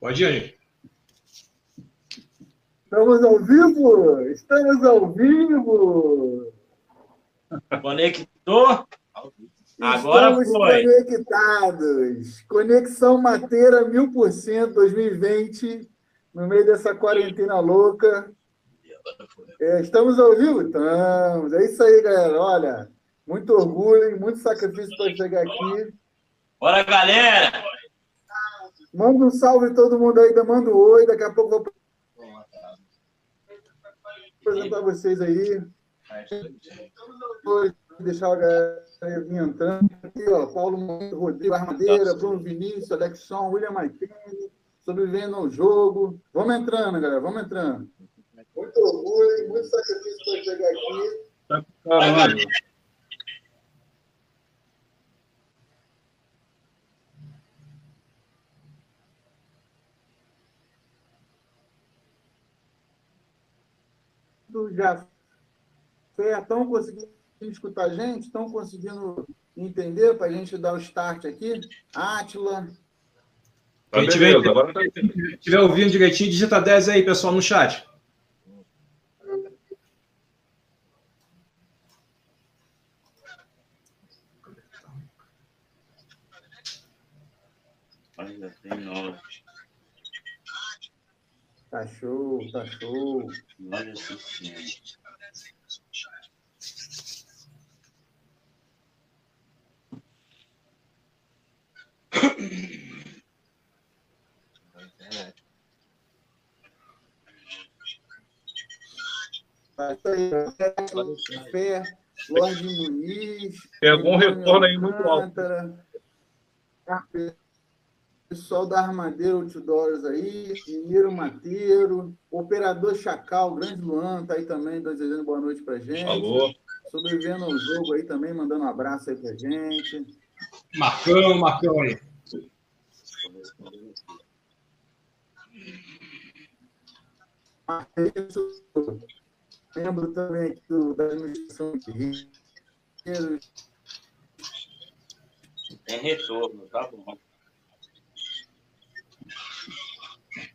Pode ir aí. Estamos ao vivo! Estamos ao vivo! Conectou? Agora Estamos foi. conectados. Conexão Mateira 1000% 2020, no meio dessa quarentena louca. É, estamos ao vivo? Estamos. É isso aí, galera. Olha, muito orgulho e muito sacrifício para chegar aqui. Bora, galera! Manda um salve todo mundo aí, manda um oi. Daqui a pouco eu vou apresentar vocês aí. Vou deixar a galera vir entrando. Aqui, ó, Paulo Rodrigo Armadeira, Bruno Vinícius, Alexson, William Maitene, sobrevivendo ao jogo. Vamos entrando, galera, vamos entrando. Muito orgulho, muito sacrifício para chegar aqui. Já estão conseguindo escutar a gente? Estão conseguindo entender para a gente dar o start aqui? Átila. Quem Tá tiver, beleza, agora tá tiver ouvindo direitinho, digita 10 aí, pessoal, no chat. Ainda tem nove. Tá show, tá show. Tá isso aí. Fé, Lorde Muniz. Pegou um retorno aí muito alto. Alcântara, Pessoal da Armadeira Outdoors aí, Mineiro Mateiro, Operador Chacal, Grande Luan, tá aí também, desejando boa noite pra gente. Alô? Sobrevivendo ao jogo aí também, mandando um abraço aí pra gente. Marcão, Marcão aí. Membro também aqui do, da administração de Rio. Tem retorno, tá bom.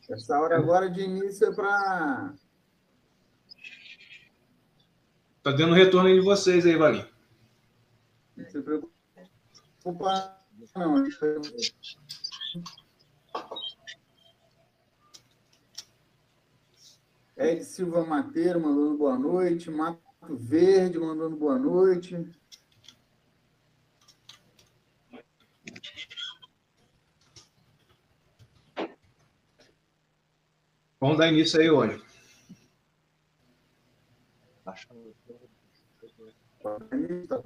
Essa hora agora de início é para. Tá dando retorno aí de vocês aí, Valinho. Não se preocupa, não. Ed Silva Mateiro mandando boa noite. Mato Verde mandando boa noite. Vamos dar início aí hoje. Tá,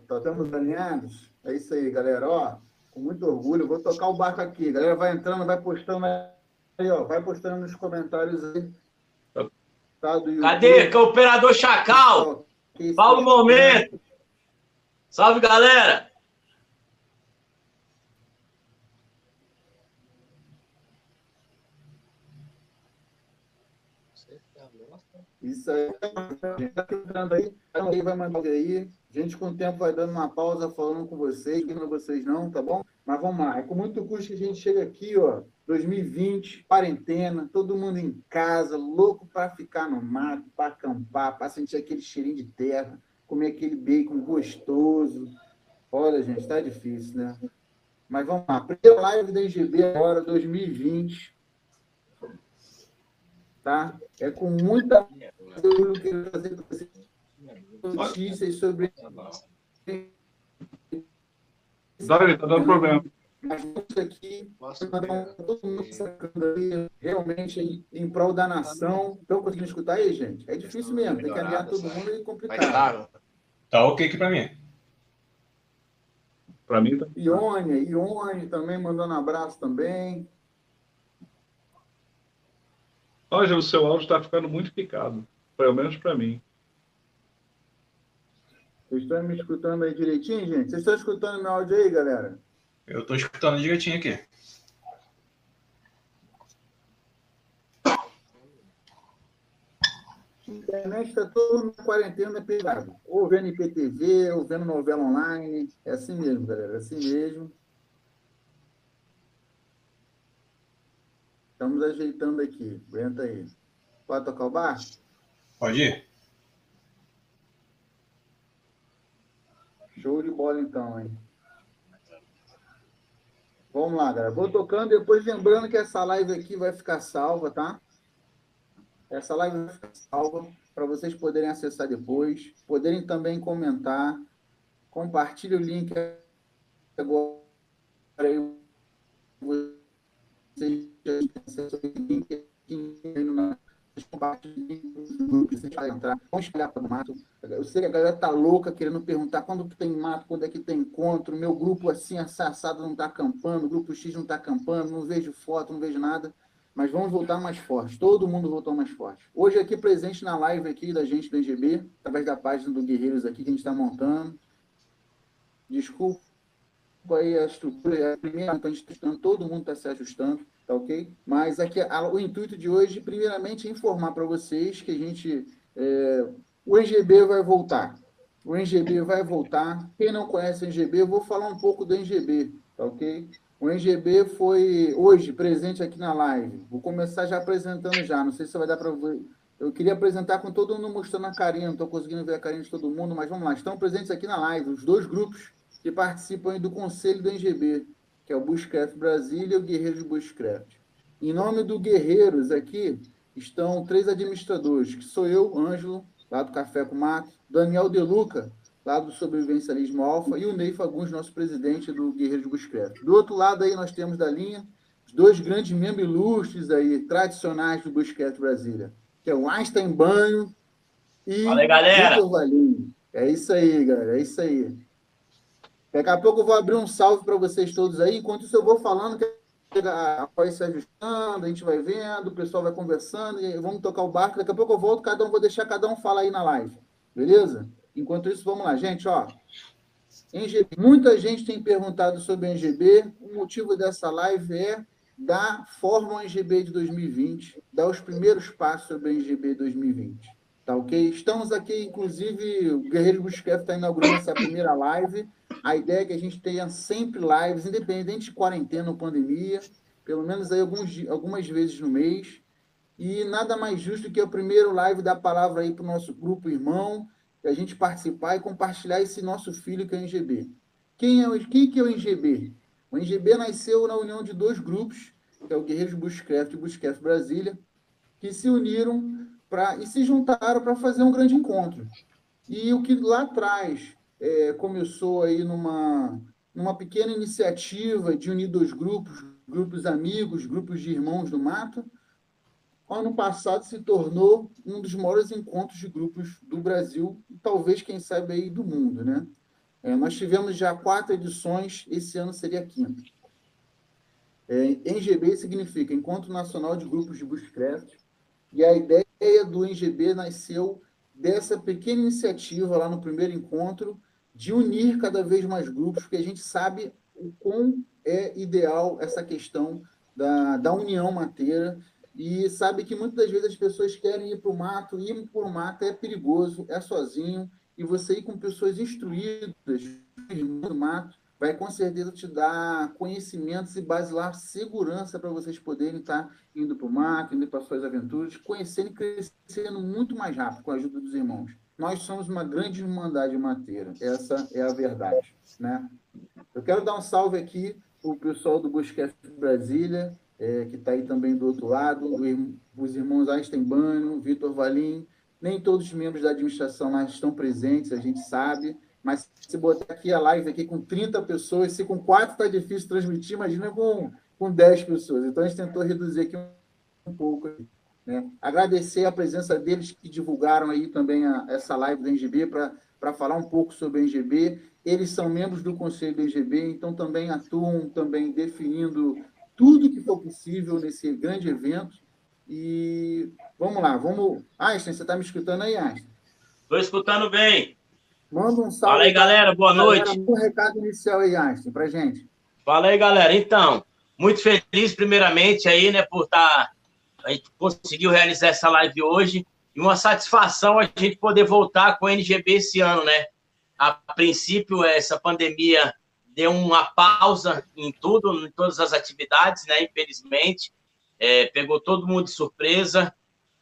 tá, estamos alinhados? É isso aí, galera. Ó, com muito orgulho, vou tocar o barco aqui. Galera, vai entrando, vai postando aí, ó. Vai postando nos comentários aí. Tá. Cadê? Que é o operador Chacal? Paulo Momento. Salve, galera! Isso aí. Tá entrando aí, cada um aí vai mandar aí. A gente, com o tempo, vai dando uma pausa falando com vocês, não vocês não, tá bom? Mas vamos lá. É com muito custo que a gente chega aqui, ó. 2020, quarentena, todo mundo em casa, louco para ficar no mato, para acampar, para sentir aquele cheirinho de terra, comer aquele bacon gostoso. Olha, gente, tá difícil, né? Mas vamos lá. Primeira live da NGB agora, 2020. Tá? É com muita eu quero fazer para vocês notícias sobre Dá, tá dando problema. mas vamos aqui um- todo mundo sacando aí, realmente aí, em prol da nação. Estão conseguindo escutar aí, gente? É difícil mesmo, tem que alinhar todo mundo e complicado. Tá ok aqui pra mim. Pra mim, tá. Ione, Ione também mandando abraço também. Olha, o seu áudio está ficando muito picado. Pelo menos para mim. Vocês estão me escutando aí direitinho, gente? Vocês estão escutando meu áudio aí, galera? Eu tô escutando direitinho aqui. A internet está todo mundo na quarentena pegado. Ou vendo IPTV, ou vendo novela online. É assim mesmo, galera. É assim mesmo. Estamos ajeitando aqui. Aguenta aí. Pode tocar o bar? Pode ir? Show de bola então, hein? Vamos lá, galera. Vou tocando, depois lembrando que essa live aqui vai ficar salva, tá? Essa live vai ficar salva para vocês poderem acessar depois, poderem também comentar. Compartilhe o link agora. Vocês na entrar, vamos espalhar para o mato. Eu sei que a galera tá louca querendo perguntar quando que tem mato, quando é que tem encontro. Meu grupo assim, assassado, não está acampando, o grupo X não está acampando, não vejo foto, não vejo nada. Mas vamos voltar mais forte. Todo mundo voltou mais forte. Hoje aqui presente na live aqui da gente do NGB, através da página do Guerreiros aqui que a gente está montando. Desculpa aí a estrutura, é a primeira está ajustando, todo mundo está se ajustando tá ok? Mas aqui a, o intuito de hoje, primeiramente, é informar para vocês que a gente, é, o NGB vai voltar. O NGB vai voltar. Quem não conhece o NGB, eu vou falar um pouco do NGB, tá ok? O NGB foi hoje presente aqui na live. Vou começar já apresentando já. Não sei se vai dar para ver. Eu queria apresentar com todo mundo mostrando a carinha. Não estou conseguindo ver a carinha de todo mundo, mas vamos lá. Estão presentes aqui na live os dois grupos que participam do conselho do NGB que é o Bushcraft Brasília e o Guerreiros Bushcraft. Em nome do Guerreiros aqui estão três administradores, que sou eu, Ângelo, lá do Café com Mato, Daniel Deluca, lá do Sobrevivencialismo Alfa, e o Ney Fagundes, nosso presidente do Guerreiros Bushcraft. Do outro lado aí nós temos da linha os dois grandes membros ilustres aí, tradicionais do Bushcraft Brasília, que é o Einstein Banho e Fala galera. Valinho. É isso aí, galera, é isso aí. Daqui a pouco eu vou abrir um salve para vocês todos aí. Enquanto isso, eu vou falando que a vai se ajustando, a gente vai vendo, o pessoal vai conversando, e vamos tocar o barco. Daqui a pouco eu volto, cada um, vou deixar cada um falar aí na live. Beleza? Enquanto isso, vamos lá, gente, ó. NGB. Muita gente tem perguntado sobre a NGB. O motivo dessa live é dar forma NGB de 2020, dar os primeiros passos sobre a NGB 2020. Tá ok? Estamos aqui, inclusive, o Guerreiro Busquets está inaugurando essa primeira live. A ideia é que a gente tenha sempre lives, independente de quarentena ou pandemia, pelo menos aí alguns, algumas vezes no mês. E nada mais justo que o primeiro live da palavra aí para o nosso grupo irmão, que a gente participar e compartilhar esse nosso filho que é o NGB. Quem é, o, quem que é o NGB? O NGB nasceu na união de dois grupos, que é o Guerreiros Bushcraft e Bushcraft Brasília, que se uniram pra, e se juntaram para fazer um grande encontro. E o que lá atrás é, começou aí numa, numa pequena iniciativa de unir dois grupos, grupos amigos, grupos de irmãos do mato, ano passado se tornou um dos maiores encontros de grupos do Brasil e talvez, quem sabe, aí do mundo. Né? É, nós tivemos já quatro edições, esse ano seria a quinta. É, NGB significa Encontro Nacional de Grupos de Bushcraft, e a ideia do NGB nasceu dessa pequena iniciativa lá no primeiro encontro, de unir cada vez mais grupos, porque a gente sabe o quão é ideal essa questão da, da união mateira, e sabe que muitas das vezes as pessoas querem ir para o mato, e ir para o mato é perigoso, é sozinho, e você ir com pessoas instruídas no mato vai com certeza te dar conhecimentos e basilar segurança para vocês poderem estar indo para o mato, indo para suas aventuras, conhecendo e crescendo muito mais rápido com a ajuda dos irmãos. Nós somos uma grande irmandade mateira, essa é a verdade. Né? Eu quero dar um salve aqui para o pessoal do Busquets Brasília, é, que está aí também do outro lado, os irmãos Einstein Bano, Vitor Valim, nem todos os membros da administração lá estão presentes, a gente sabe, mas se botar aqui a live aqui com 30 pessoas, se com 4 está difícil transmitir, imagina com, com 10 pessoas. Então a gente tentou reduzir aqui um, pouco. Né? Agradecer a presença deles que divulgaram aí também a, essa live do NGB para falar um pouco sobre o NGB. Eles são membros do conselho do NGB, então também atuam também definindo tudo que for possível nesse grande evento. E vamos lá, vamos. Einstein, você está me escutando aí, Einstein? Estou escutando bem. Manda um salve. Fala aí, galera. Boa noite. Um recado inicial aí, Einstein, pra gente. Fala aí, galera. Então, muito feliz, primeiramente, aí, né, por estar. Tá, a gente conseguiu realizar essa live hoje. E uma satisfação a gente poder voltar com o NGB esse ano, né? A princípio, essa pandemia deu uma pausa em tudo, em todas as atividades, né? Infelizmente. é, pegou todo mundo de surpresa,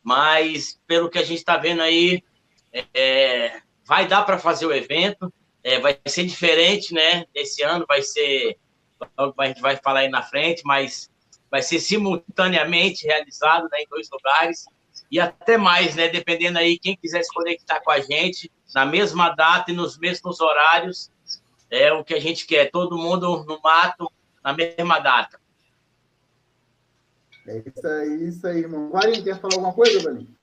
mas pelo que a gente está vendo aí, é, vai dar para fazer o evento, é, vai ser diferente, né? Esse ano vai ser, a gente vai falar aí na frente, mas vai ser simultaneamente realizado né, em dois lugares e até mais, né? Dependendo aí quem quiser se conectar com a gente na mesma data e nos mesmos horários, é o que a gente quer. Todo mundo no mato na mesma data. É isso aí, isso aí, irmão. Valinho, quer falar alguma coisa, Valinho?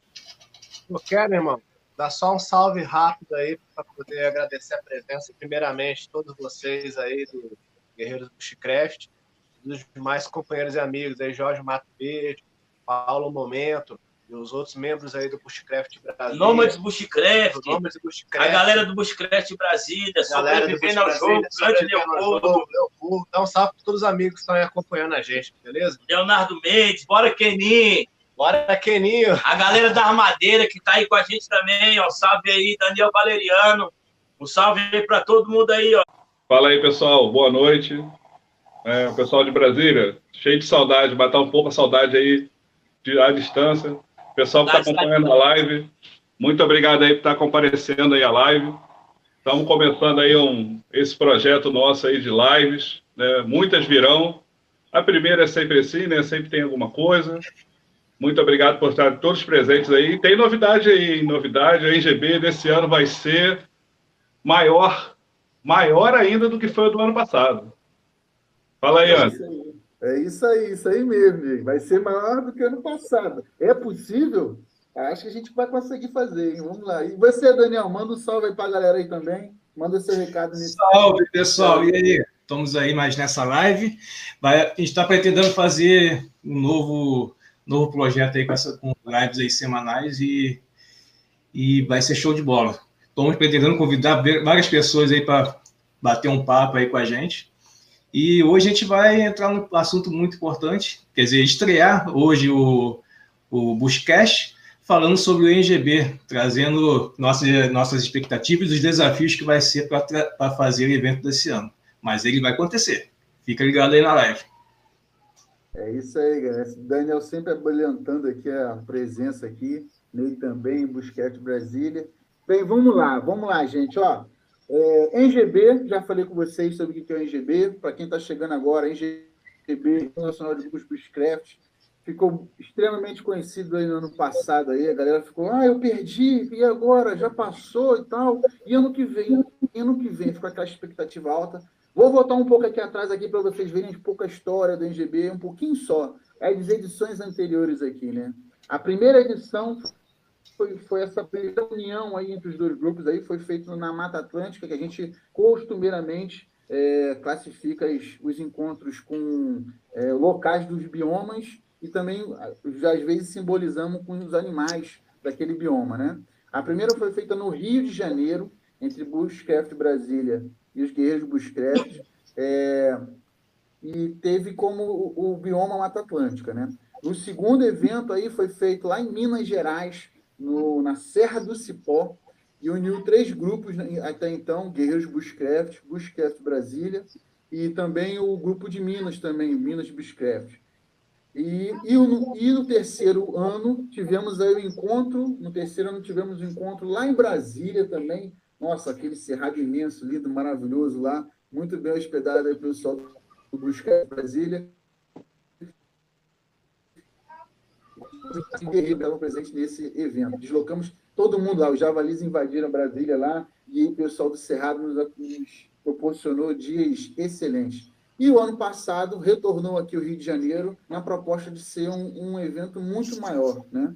Eu quero, irmão. Dá só um salve rápido aí para poder agradecer a presença, primeiramente, todos vocês aí do Guerreiros do Bushcraft, dos demais companheiros e amigos aí, Jorge Mato Verde, Paulo Momento, e os outros membros aí do Bushcraft Brasil. Nômades Bushcraft. Nômades Bushcraft. A galera do Bushcraft Brasília, sobrevivendo ao jogo, grande Leopoldo. Leopoldo. Dá um salve para todos os amigos que estão aí acompanhando a gente, beleza? Leonardo Mendes, bora Kenin. Bora, Keninho. A galera da Armadeira que tá aí com a gente também, ó. Salve aí, Daniel Valeriano. Um salve aí para todo mundo aí, ó. Fala aí, pessoal. Boa noite. É, o pessoal de Brasília, cheio de saudade, matar um pouco a saudade aí de, à distância. Pessoal que está acompanhando a live, muito obrigado aí por estar tá comparecendo aí a live. Estamos começando aí um, esse projeto nosso aí de lives, né? Muitas virão. A primeira é sempre assim, né? Sempre tem alguma coisa. Muito obrigado por estar todos presentes aí. Tem novidade aí, novidade. A NGB desse ano vai ser maior, maior ainda do que foi o do ano passado. Fala aí, é Ana. É isso aí, isso aí mesmo, vai ser maior do que ano passado. É possível? Acho que a gente vai conseguir fazer, hein? Vamos lá. E você, Daniel, manda um salve aí para a galera aí também. Manda seu recado nesse. Salve, pessoal. E aí? Estamos aí mais nessa live. Vai, a gente está pretendendo fazer um novo, novo projeto aí com, essa, com lives aí semanais e, e vai ser show de bola. Estamos pretendendo convidar várias pessoas aí para bater um papo aí com a gente. E hoje a gente vai entrar num assunto muito importante, quer dizer, estrear hoje o, o Bushcast, falando sobre o NGB, trazendo nossas, nossas expectativas e os desafios que vai ser para fazer o evento desse ano. Mas ele vai acontecer. Fica ligado aí na live. É isso aí, galera. Daniel sempre abrilhantando aqui a presença aqui, nele também, Busquete Brasília. Bem, vamos lá, vamos lá, gente. Ó, é, NGB, já falei com vocês sobre o que é o NGB. Para quem está chegando agora, NGB, Nacional de Grupos Bushcraft, ficou extremamente conhecido aí no ano passado. Aí. A galera ficou, ah, eu perdi, e agora? Já passou e tal. E ano que vem, ano que vem, ficou aquela expectativa alta. Vou voltar um pouco aqui atrás aqui para vocês verem um pouco a história do NGB, um pouquinho só. É as edições anteriores aqui, né? A primeira edição foi, foi essa primeira união aí entre os dois grupos aí, foi feito na Mata Atlântica, que a gente costumeiramente é, classifica os, os, encontros com é, locais dos biomas e também, às vezes, simbolizamos com os animais daquele bioma, né? A primeira foi feita no Rio de Janeiro, entre Bushcraft Brasília e os Guerreiros Bushcraft, é, e teve como o, o bioma Mata Atlântica, né? O segundo evento aí foi feito lá em Minas Gerais, no, na Serra do Cipó e uniu três grupos né, até então, Guerreiros Bushcraft, Bushcraft Brasília e também o grupo de Minas também, Minas Bushcraft. E, e, no, e no terceiro ano tivemos aí o encontro, no terceiro ano tivemos o um encontro lá em Brasília também, nossa, aquele cerrado imenso, lindo, maravilhoso lá, muito bem hospedado aí pelo pessoal do Bushcraft Brasília. guerreiros estavam presentes nesse evento. Deslocamos todo mundo lá, os javalis invadiram Brasília lá e o pessoal do Cerrado nos, nos proporcionou dias excelentes. E o ano passado retornou aqui o Rio de Janeiro na proposta de ser um, um evento muito maior, né?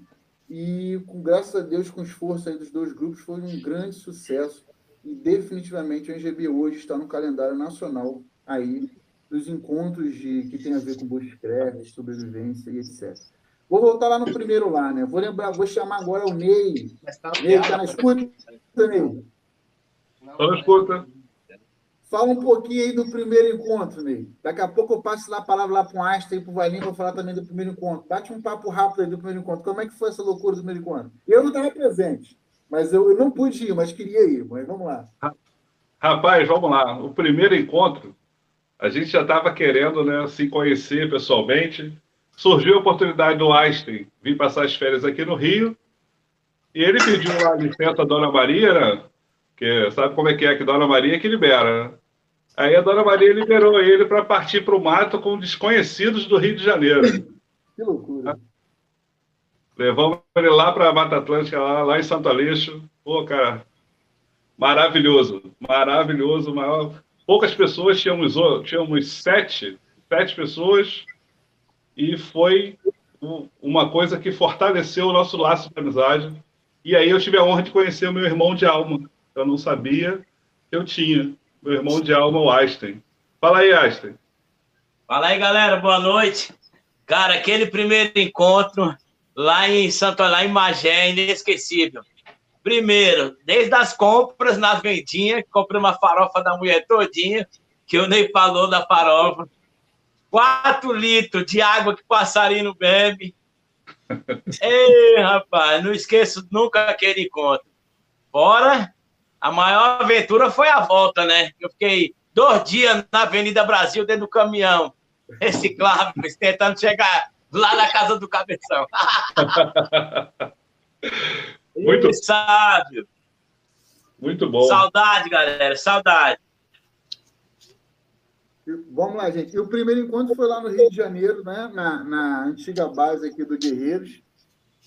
E com graças a Deus, com o esforço dos dois grupos, foi um grande sucesso. E definitivamente o NGB hoje está no calendário nacional aí dos encontros de, que tem a ver com bushcraft, sobrevivência e etc. Vou voltar lá no primeiro lá, né? Vou lembrar, vou chamar agora o Ney. Tá Ney, tá na escuta, Ney? Estou na escuta. Fala um pouquinho aí do primeiro encontro, Ney. Daqui a pouco eu passo lá a palavra lá para o Einstein e para o Valinho para falar também do primeiro encontro. Bate um papo rápido aí do primeiro encontro. Como é que foi essa loucura do primeiro encontro? Eu não estava presente, mas eu, eu, não pude ir, mas queria ir. Mas vamos lá. Rapaz, vamos lá. O primeiro encontro, a gente já estava querendo né, se conhecer pessoalmente surgiu a oportunidade do Einstein vir passar as férias aqui no Rio, e ele pediu lá licença à Dona Maria, né? Que sabe como é que é que Dona Maria é que libera, né? Aí a Dona Maria liberou ele para partir para o mato com desconhecidos do Rio de Janeiro. Que loucura. Levamos ele lá para a Mata Atlântica, lá, lá em Santo Aleixo. Pô, cara, maravilhoso, maravilhoso. Maior... Poucas pessoas, tínhamos, tínhamos sete, sete pessoas, e foi uma coisa que fortaleceu o nosso laço de amizade. E aí eu tive a honra de conhecer o meu irmão de alma. Eu não sabia que eu tinha. Meu irmão de alma, o Einstein. Fala aí, Einstein. Fala aí, galera. Boa noite. Cara, aquele primeiro encontro lá em Santo lá em Magé, inesquecível. Primeiro, desde as compras na vendinha, comprei uma farofa da mulher todinha, que eu nem falou da farofa. Quatro litros de água que passarinho bebe. Ei, rapaz, não esqueço nunca aquele encontro. Fora, a maior aventura foi a volta, né? Eu fiquei dois dias na Avenida Brasil dentro do caminhão, reciclável, tentando chegar lá na casa do cabeção. Muito sábio. Muito bom. Saudade, galera, saudade. Vamos lá, gente. E o primeiro encontro foi lá no Rio de Janeiro, né? na, na antiga base aqui do Guerreiros.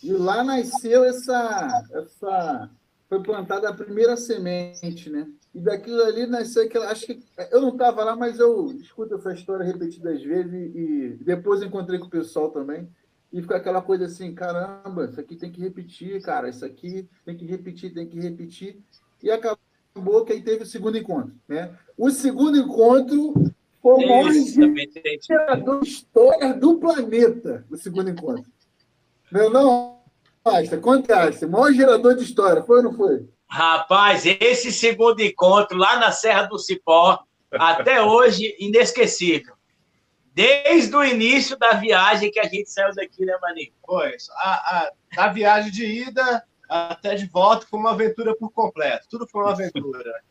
E lá nasceu essa, essa. Foi plantada a primeira semente, né? E daquilo ali nasceu aquela. Acho que. Eu não estava lá, mas eu escuto essa história repetidas vezes e, e depois encontrei com o pessoal também. E fica aquela coisa assim: caramba, isso aqui tem que repetir, cara. Isso aqui tem que repetir, tem que repetir. E acabou que aí teve o segundo encontro, né? O segundo encontro foi o maior gerador de história do planeta, o segundo encontro. Meu não, Asta, contaste. O maior gerador de história, foi ou não foi? Rapaz, esse segundo encontro lá na Serra do Cipó, até hoje, inesquecível. Desde o início da viagem que a gente saiu daqui, né, Maninho? Foi. A, a, a viagem de ida até de volta foi uma aventura por completo. Tudo foi uma aventura.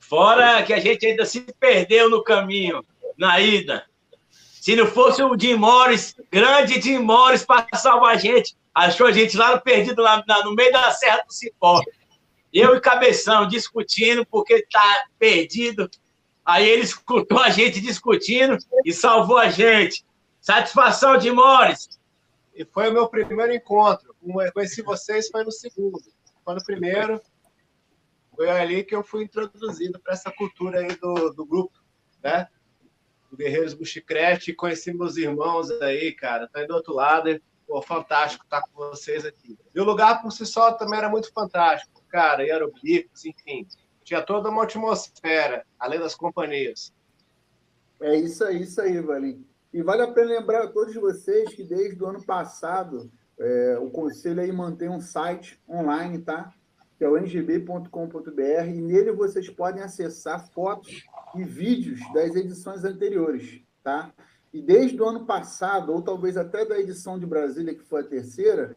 Fora que a gente ainda se perdeu no caminho, na ida. Se não fosse o Jim Morris, grande Jim Morris, para salvar a gente, achou a gente lá perdido lá, no meio da Serra do Cipó. Eu e Cabeção discutindo porque tá perdido. Aí ele escutou a gente discutindo e salvou a gente. Satisfação, Jim Morris. E foi o meu primeiro encontro. Conheci vocês, foi no segundo. Foi no primeiro, foi ali que eu fui introduzido para essa cultura aí do, do grupo, né? Do Guerreiros Bushcraft, conheci meus irmãos aí, cara, tá aí do outro lado, pô, fantástico estar tá com vocês aqui. E o lugar por si só também era muito fantástico, cara, hieroglifos, enfim, tinha toda uma atmosfera, além das companhias. É isso aí, isso aí, Valim. E vale a pena lembrar a todos vocês que desde o ano passado é, o Conselho aí mantém um site online, tá? Que é o ngb.com.br, e nele vocês podem acessar fotos e vídeos das edições anteriores, tá? E desde o ano passado, ou talvez até da edição de Brasília, que foi a terceira,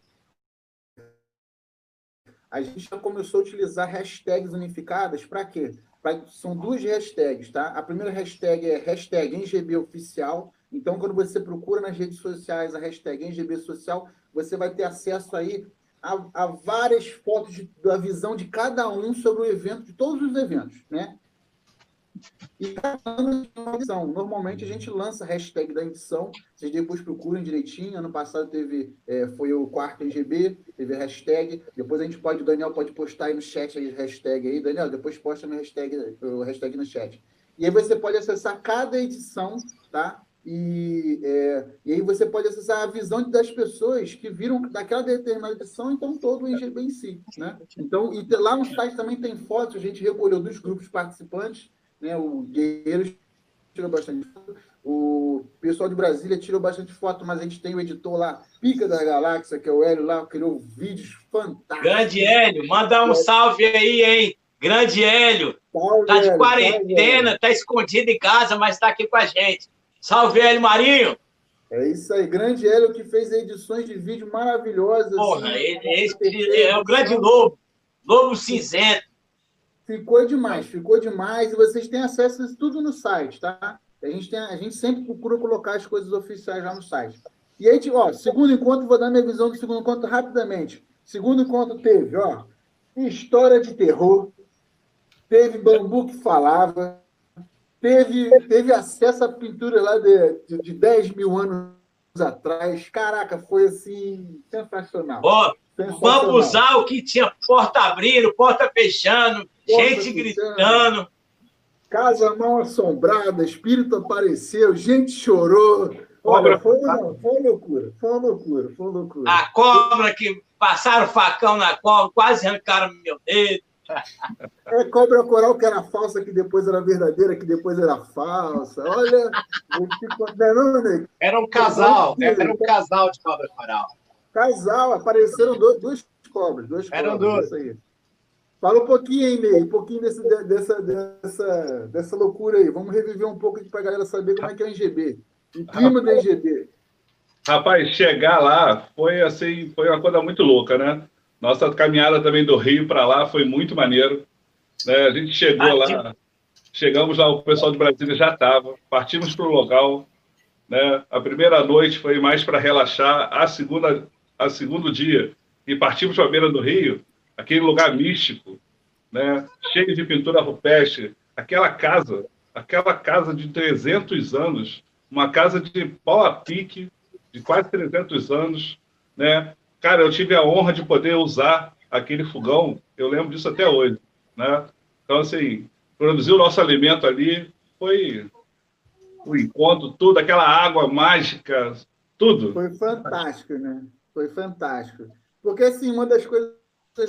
a gente já começou a utilizar hashtags unificadas para quê? Pra, são duas hashtags, tá? A primeira hashtag é hashtag NGBOficial. Então, quando você procura nas redes sociais a hashtag NGBSocial, você vai ter acesso aí a várias fotos de, da visão de cada um sobre o evento, de todos os eventos, né? E. Normalmente a gente lança a hashtag da edição, vocês depois procurem direitinho. Ano passado teve, é, foi o quarto NGB, teve a hashtag. Depois a gente pode, o Daniel pode postar aí no chat a hashtag aí. Daniel, depois posta no hashtag, o hashtag no chat. E aí você pode acessar cada edição, tá? E, é, e aí você pode acessar a visão das pessoas que viram daquela determinada edição, então todo o IGB em si. Né? Então, e lá no site também tem fotos, a gente recolheu dos grupos participantes, né? o Guerreiros tirou bastante foto, o pessoal de Brasília tirou bastante foto, mas a gente tem o editor lá, Pica da Galáxia, que é o Hélio lá, criou vídeos fantásticos. Grande Hélio, manda um salve aí, hein? Grande Hélio. Salve, tá de quarentena, salve, tá escondido em casa, mas tá aqui com a gente. Salve, Hélio Marinho! É isso aí, grande Hélio que fez edições de vídeo maravilhosas. Porra, assim, ele, esse é o grande lobo, lobo cinzento. Ficou demais, ficou demais. E vocês têm acesso a isso tudo no site, tá? A gente, tem, a gente sempre procura colocar as coisas oficiais lá no site. E aí, ó, segundo encontro, vou dar minha visão do segundo encontro rapidamente. Segundo encontro teve, ó, história de terror, teve bambu que falava, teve, teve acesso à pintura lá de, de, de 10 mil anos atrás. Caraca, foi assim, sensacional. Ó, bambuzal que tinha porta abrindo, porta fechando, porta gente fechando. gritando. Casa mal assombrada, espírito apareceu, gente chorou. Olha, foi uma, foi uma loucura, foi uma loucura, foi uma loucura. A cobra que passaram facão na cobra, quase arrancaram meu dedo. É cobra coral que era falsa, que depois era verdadeira, que depois era falsa. Olha, não, né? Era um casal, era um casal de cobra coral. Casal, apareceram dois, duas cobras, dois Eram dois. Aí. Fala um pouquinho aí, Ney, um pouquinho desse, dessa, dessa, dessa loucura aí. Vamos reviver um pouco para a galera saber como é que é o NGB. O clima do NGB. Rapaz, chegar lá foi assim, foi uma coisa muito louca, né? Nossa caminhada também do Rio para lá foi muito maneiro. Né? A gente chegou lá, chegamos lá, o pessoal de Brasília já estava, partimos para o local. Né? A primeira noite foi mais para relaxar, a segunda, a segundo dia, e partimos para a beira do Rio, aquele lugar místico, né? cheio de pintura rupestre, aquela casa, aquela casa de 300 anos, uma casa de pau a pique, de quase 300 anos, né? Cara, eu tive a honra de poder usar aquele fogão, eu lembro disso até hoje, né? Então, assim, produzir o nosso alimento ali foi o encontro, tudo, aquela água mágica, tudo. Foi fantástico, né? Foi fantástico. Porque, assim, uma das coisas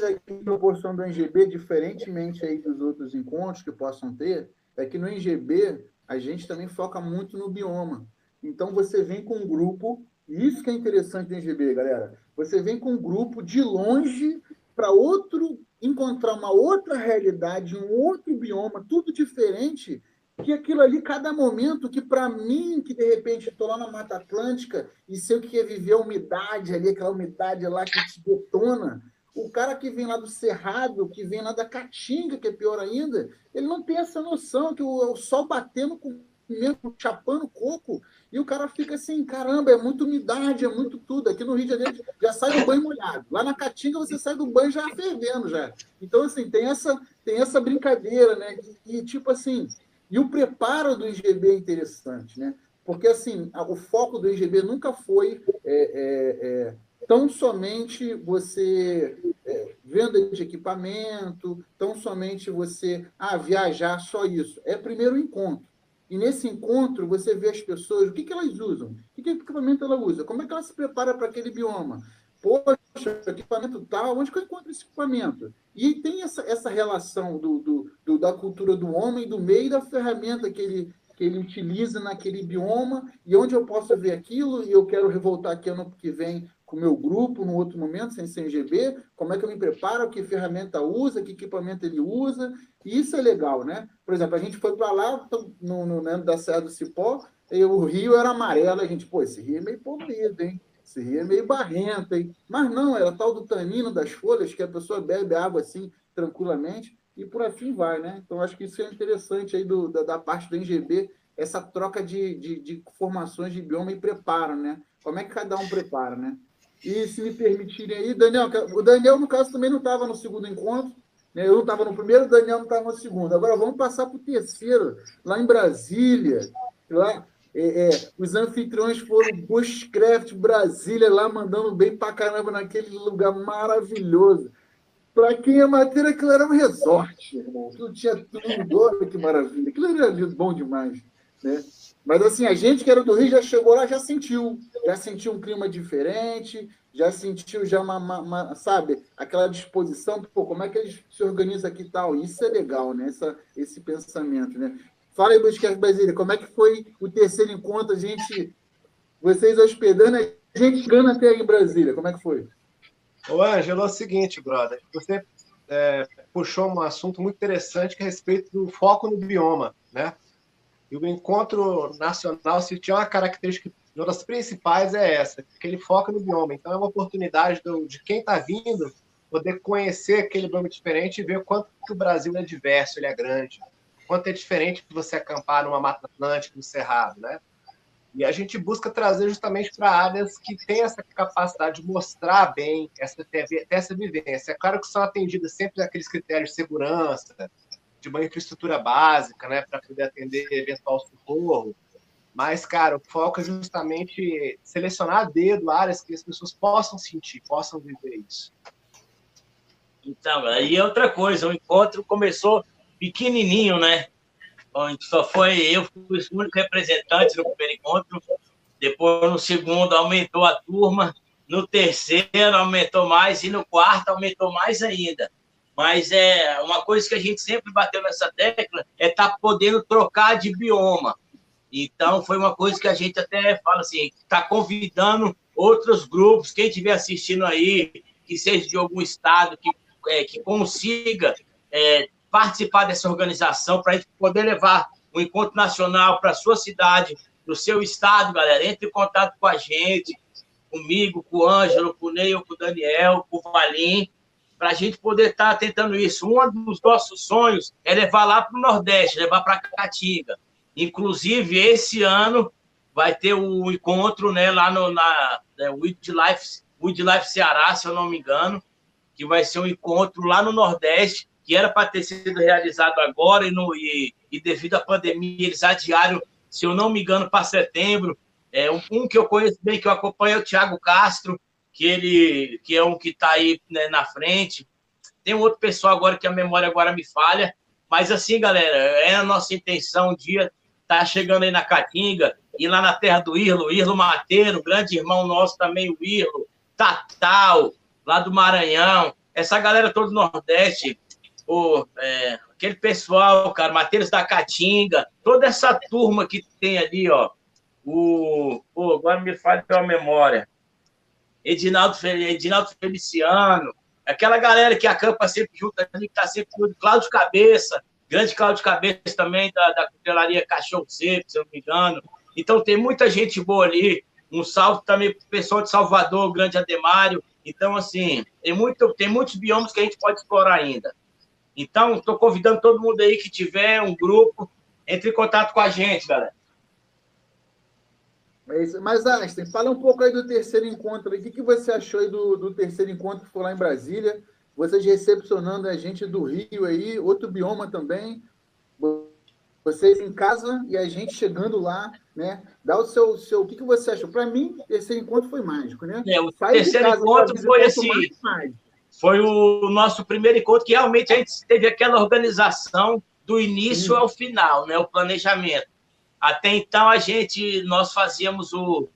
aqui em proporção do NGB, diferentemente aí dos outros encontros que possam ter, é que no NGB a gente também foca muito no bioma. Então, você vem com um grupo, isso que é interessante do NGB, galera. Você vem com um grupo de longe para outro encontrar uma outra realidade, um outro bioma, tudo diferente, que aquilo ali, cada momento, que para mim, que de repente estou lá na Mata Atlântica e sei o que é viver a umidade ali, aquela umidade lá que te detona, o cara que vem lá do Cerrado, que vem lá da Caatinga, que é pior ainda, ele não tem essa noção que o, o sol batendo com mesmo chapando coco, e o cara fica assim, caramba, é muita umidade, é muito tudo. Aqui no Rio de Janeiro já sai do banho molhado. Lá na Caatinga você sai do banho já fervendo já. Então, assim, tem essa, tem essa brincadeira, né? E, e tipo assim, e o preparo do IGB é interessante, né? Porque, assim, o foco do IGB nunca foi é, é, é, tão somente você é, venda de equipamento, tão somente você ah, viajar, só isso. É primeiro encontro. E nesse encontro, você vê as pessoas, o que, que elas usam? O que, equipamento ela usa? Como é que ela se prepara para aquele bioma? Poxa, equipamento tal, onde que eu encontro esse equipamento? E tem essa, essa relação do, do, do, da cultura do homem, do meio da ferramenta que ele, que ele utiliza naquele bioma, e onde eu posso ver aquilo, e eu quero revoltar aqui ano que vem com o meu grupo, num outro momento, sem CNGB, como é que eu me preparo, que ferramenta usa, que equipamento ele usa, e isso é legal, né? Por exemplo, a gente foi para lá, no, no, né, da Serra do Cipó, e o rio era amarelo, a gente, pô, esse rio é meio poluído, hein? Esse rio é meio barrento, hein? Mas não, era tal do tanino das folhas, que a pessoa bebe água assim, tranquilamente, e por assim vai, né? Então, acho que isso é interessante aí do, da, da parte do NGB, essa troca de, de, de formações de bioma e preparo, né? Como é que cada um prepara, né? E se me permitirem aí, Daniel, o Daniel, no caso, também não estava no segundo encontro, né? eu não estava no primeiro, o Daniel não estava no segundo. Agora vamos passar para o terceiro, lá em Brasília. Lá, é, é, os anfitriões foram Bushcraft Brasília, lá mandando bem para caramba naquele lugar maravilhoso. Para quem é matéria, aquilo era um resort, irmão. Aquilo tinha tudo, olha que maravilha. Aquilo era bom demais. Né? Mas assim, a gente que era do Rio já chegou lá, já sentiu, já sentiu um clima diferente, já sentiu já uma, uma, uma sabe, aquela disposição, pô, como é que eles se organizam aqui e tal. Isso é legal, né? Essa, esse pensamento, né? Fala aí, Busquets Brasília, como é que foi o terceiro encontro, a gente, vocês hospedando, a gente chegando até aí em Brasília, como é que foi? Ô, Ângelo, é o seguinte, brother, você é, puxou um assunto muito interessante que é a respeito do foco no bioma, né? E o encontro nacional, se tinha uma característica, uma das principais é essa, que ele foca no bioma. Então, é uma oportunidade do, de quem está vindo poder conhecer aquele bioma diferente e ver quanto o Brasil é diverso, ele é grande. quanto é diferente de você acampar numa Mata Atlântica, no Cerrado, né? E a gente busca trazer justamente para áreas que têm essa capacidade de mostrar bem essa, essa vivência. É claro que são atendidas sempre aqueles critérios de segurança, de uma infraestrutura básica, né, para poder atender eventual socorro. Mas, cara, o foco é justamente selecionar a dedo áreas que as pessoas possam sentir, possam viver isso. Então, aí outra coisa, o encontro começou pequenininho, né? Onde só foi eu, fui o único representante no primeiro encontro. Depois, no segundo, aumentou a turma. No terceiro, aumentou mais. E no quarto, aumentou mais ainda. Mas é uma coisa que a gente sempre bateu nessa tecla é estar tá podendo trocar de bioma. Então, foi uma coisa que a gente até fala assim, está convidando outros grupos, quem estiver assistindo aí, que seja de algum estado, que, é, que consiga é, participar dessa organização, para a gente poder levar um encontro nacional para a sua cidade, para o seu estado, galera. Entre em contato com a gente, comigo, com o Ângelo, com o Neil, com o Daniel, com o Valim, para a gente poder estar tá tentando isso. Um dos nossos sonhos é levar lá para o Nordeste, levar para Caatinga. Inclusive, esse ano vai ter o encontro né, lá no, na é, Wildlife, Wildlife Ceará, se eu não me engano, que vai ser um encontro lá no Nordeste, que era para ter sido realizado agora e, no, e, e, devido à pandemia eles adiaram, se eu não me engano, para setembro. É, um, um, que eu conheço bem, que eu acompanho, é o Thiago Castro, que ele que é um que está aí né, na frente. Tem um outro pessoal agora que a memória agora me falha, mas assim, galera, é a nossa intenção um dia tá chegando aí na Caatinga e lá na terra do Irlo, Irlo Mateiro, grande irmão nosso também, o Irlo, Tatal, lá do Maranhão, essa galera toda do Nordeste, o, é, aquele pessoal, cara, Mateiros da Caatinga, toda essa turma que tem ali, ó, o, o agora me fale pela memória, Edinaldo, Edinaldo Feliciano, aquela galera que acampa sempre junto que tá sempre junto, Cláudio Cabeça, grande Cláudio Cabeça também, da, da cutelaria Cachorro Seco, se eu não me engano. Então tem muita gente boa ali. Um salve também para o pessoal de Salvador, o grande Ademário. Então, assim, tem, muito, tem muitos biomas que a gente pode explorar ainda. Então, estou convidando todo mundo aí que tiver um grupo, entre em contato com a gente, galera. É isso. Mas, Einstein, fala um pouco aí do terceiro encontro. O que, que você achou aí do, do terceiro encontro que foi lá em Brasília? Vocês recepcionando a gente do Rio aí, outro bioma também. Vocês em casa e a gente chegando lá, né? Dá o seu. seu o que, que você achou? Para mim, esse encontro foi mágico, né? É, o Sai terceiro encontro foi assim. Foi o nosso primeiro encontro que realmente a gente teve aquela organização do início Sim. ao final, né? O planejamento. Até então a gente nós fazíamos o,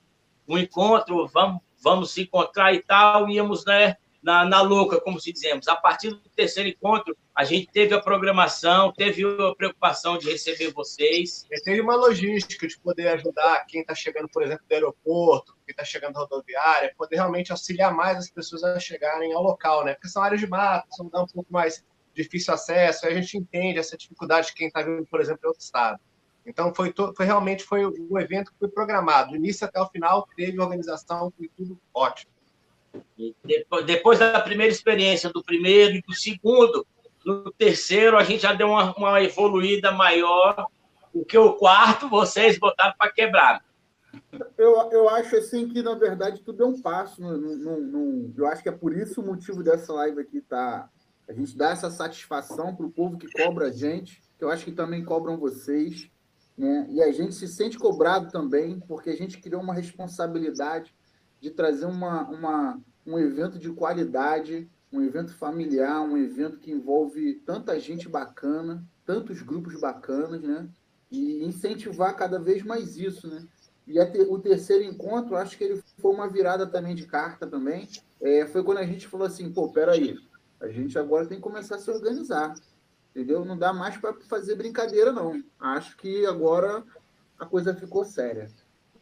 o encontro, vamos vamos se encontrar e tal, íamos né, na, na louca, como se dizemos. A partir do terceiro encontro, a gente teve a programação, teve a preocupação de receber vocês. E teve uma logística de poder ajudar quem está chegando, por exemplo, do aeroporto, quem está chegando da rodoviária, poder realmente auxiliar mais as pessoas a chegarem ao local, né? Porque são áreas de mato, são um pouco mais difícil acesso, aí a gente entende essa dificuldade de quem está vindo, por exemplo, em outro estado. Então, foi, foi realmente foi o evento que foi programado. Do início até o final, teve organização, foi tudo ótimo. Depois, depois da primeira experiência, do primeiro e do segundo, no terceiro a gente já deu uma, uma evoluída maior. O que o quarto vocês botaram para quebrar. Eu, eu acho assim que, na verdade, tudo é um passo. No, no, no, eu acho que é por isso o motivo dessa live aqui tá. A gente dá essa satisfação para o povo que cobra a gente, que eu acho que também cobram vocês. Né? E a gente se sente cobrado também, porque a gente criou uma responsabilidade de trazer uma, uma, um evento de qualidade, um evento familiar, um evento que envolve tanta gente bacana, tantos grupos bacanas, né? E incentivar cada vez mais isso, né? E o terceiro encontro, acho que ele foi uma virada também de carta também. É, foi quando a gente falou assim, pô, peraí, a gente agora tem que começar a se organizar, entendeu? Não dá mais para fazer brincadeira, não. Acho que agora a coisa ficou séria.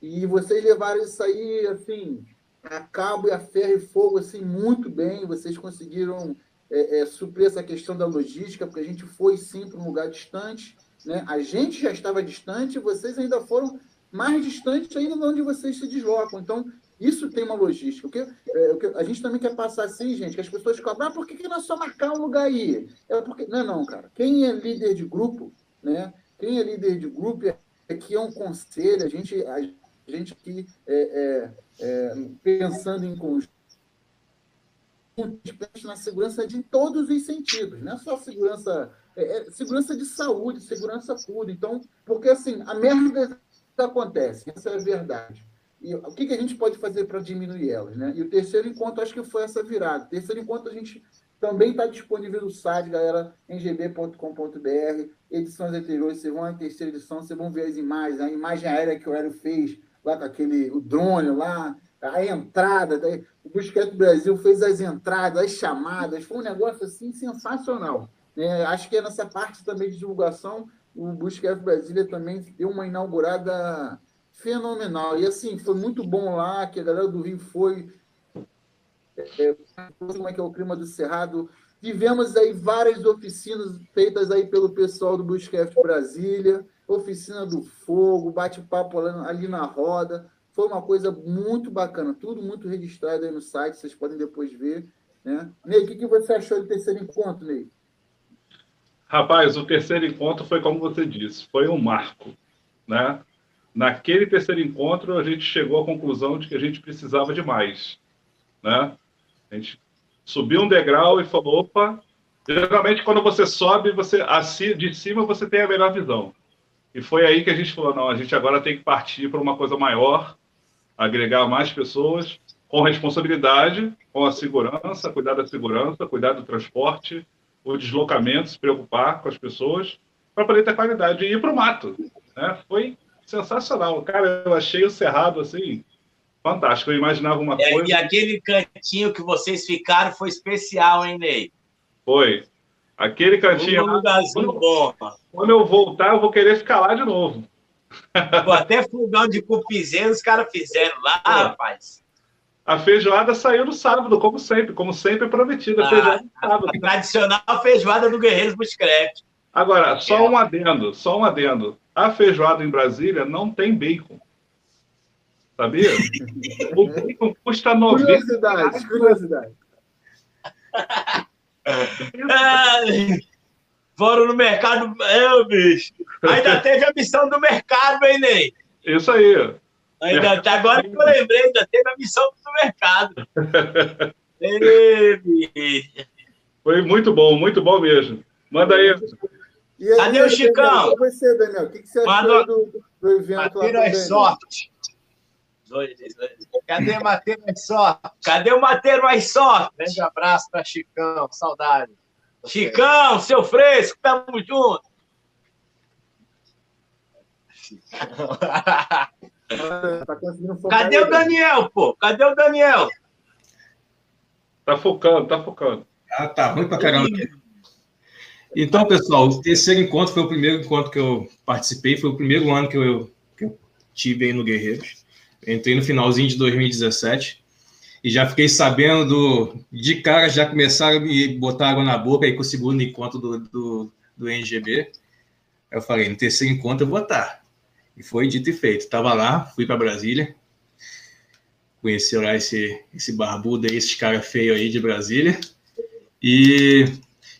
E vocês levaram isso aí, assim, a cabo e a ferro e fogo, assim, muito bem. Vocês conseguiram é, é, suprir essa questão da logística, porque a gente foi, sim, para um lugar distante. Né? A gente já estava distante, vocês ainda foram mais distantes ainda de onde vocês se deslocam. Então, isso tem uma logística. O que, é, o que a gente também quer passar assim, gente, que as pessoas cobram, ah, por que, que não é só marcar um lugar aí? É porque. Não, não, cara. Quem é líder de grupo né? Quem é líder de grupo aqui é um conselho, a gente, a gente aqui é, é, é, pensando em conjunto na segurança de todos os sentidos, não é só segurança, é, é, segurança de saúde, segurança tudo. Então, porque assim, a merda acontece, essa é a verdade. E o que, que a gente pode fazer para diminuir elas? Né? E o terceiro encontro, acho que foi essa virada. O terceiro encontro, a gente também está disponível no site, galera, ngb.com.br. Edições anteriores, vocês vão na terceira edição, vocês vão ver as imagens, a imagem aérea que o Aéreo fez, lá com aquele, o drone lá, a entrada, daí, o Busquete Brasil fez as entradas, as chamadas, foi um negócio assim sensacional. É, acho que é nessa parte também de divulgação, o Busquete Brasília também deu uma inaugurada fenomenal. E assim, foi muito bom lá, que a galera do Rio foi. É, como é que é o clima do Cerrado. Tivemos aí várias oficinas feitas aí pelo pessoal do Bushcraft Brasília, oficina do fogo, bate-papo ali na roda. Foi uma coisa muito bacana, tudo muito registrado aí no site, vocês podem depois ver. Né? Ney, o que, que você achou do terceiro encontro, Ney? Rapaz, o terceiro encontro foi como você disse, foi um marco, né? Naquele terceiro encontro, a gente chegou à conclusão de que a gente precisava de mais. Né? A gente subiu um degrau e falou: opa, geralmente quando você sobe, você de cima você tem a melhor visão. E foi aí que a gente falou: não, a gente agora tem que partir para uma coisa maior, agregar mais pessoas, com responsabilidade, com a segurança, cuidar da segurança, cuidar do transporte, o deslocamento, se preocupar com as pessoas, para poder ter qualidade e ir para o mato. Né? Foi sensacional. Cara, eu achei o Cerrado assim fantástico. Eu imaginava uma é, coisa. E aquele cantinho que vocês ficaram foi especial, hein, Ney? Foi. Aquele cantinho. Um lugarzinho bom. Quando eu voltar, eu vou querer ficar lá de novo. Pô, até fogão de cupizeiro os caras fizeram lá, Pô. rapaz. A feijoada saiu no sábado, como sempre, como sempre prometida. Ah, a, a tradicional feijoada do Guerreiros Bushcraft. Agora, só é. um adendo, só um adendo. A feijoada em Brasília não tem bacon. Sabia? o bacon custa 90 Curiosidade, curiosidade. foram no mercado. É, bicho. Ainda teve a missão do mercado, hein, Ney? Isso aí. Ainda, agora que eu lembrei, ainda teve a missão do mercado. Ei, Foi muito bom, muito bom mesmo. Manda aí. Aí, Cadê o Chicão? você, Daniel? O que, que você achou do, do evento lá? É sorte. Cadê o Mateiro mais sorte? Cadê o Mateiro mais sorte? Grande abraço para Chicão, saudade. Chicão, seu fresco, tamo junto. tá Cadê o Daniel, pô? Cadê o Daniel? Tá focando, tá focando. Ah, tá ruim pra caramba. Então, pessoal, o terceiro encontro foi o primeiro encontro que eu participei, foi o primeiro ano que eu, que eu tive aí no Guerreiros. entrei no finalzinho de 2017 e já fiquei sabendo do, de cara, já começaram a me botar água na boca aí com o segundo encontro do, do, do NGB. Eu falei, no terceiro encontro eu vou estar. E foi dito e feito. Estava lá, fui para Brasília, conheci lá esse, esse barbudo aí, esse cara feio aí de Brasília. E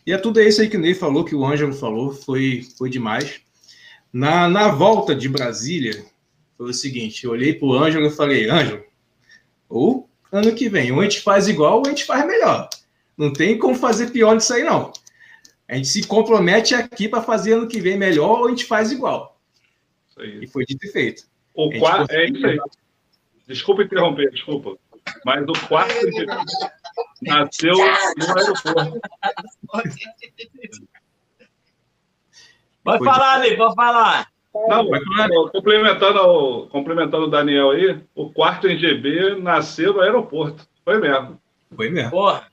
e é tudo isso aí que o Ney falou, que o Ângelo falou, foi, foi demais. Na, na volta de Brasília, foi o seguinte: eu olhei para o Ângelo e falei, Ângelo, ou ano que vem, ou a gente faz igual ou a gente faz melhor. Não tem como fazer pior disso aí, não. A gente se compromete aqui para fazer ano que vem melhor ou a gente faz igual. E foi dito e feito. O quarto, é isso aí. Desculpa interromper, desculpa. Mas o quarto nasceu no aeroporto. Pode falar, Ney, pode falar. Não, complementando, o, complementando o Daniel aí, o quarto em GB nasceu no aeroporto. Foi mesmo. Foi mesmo. Porra.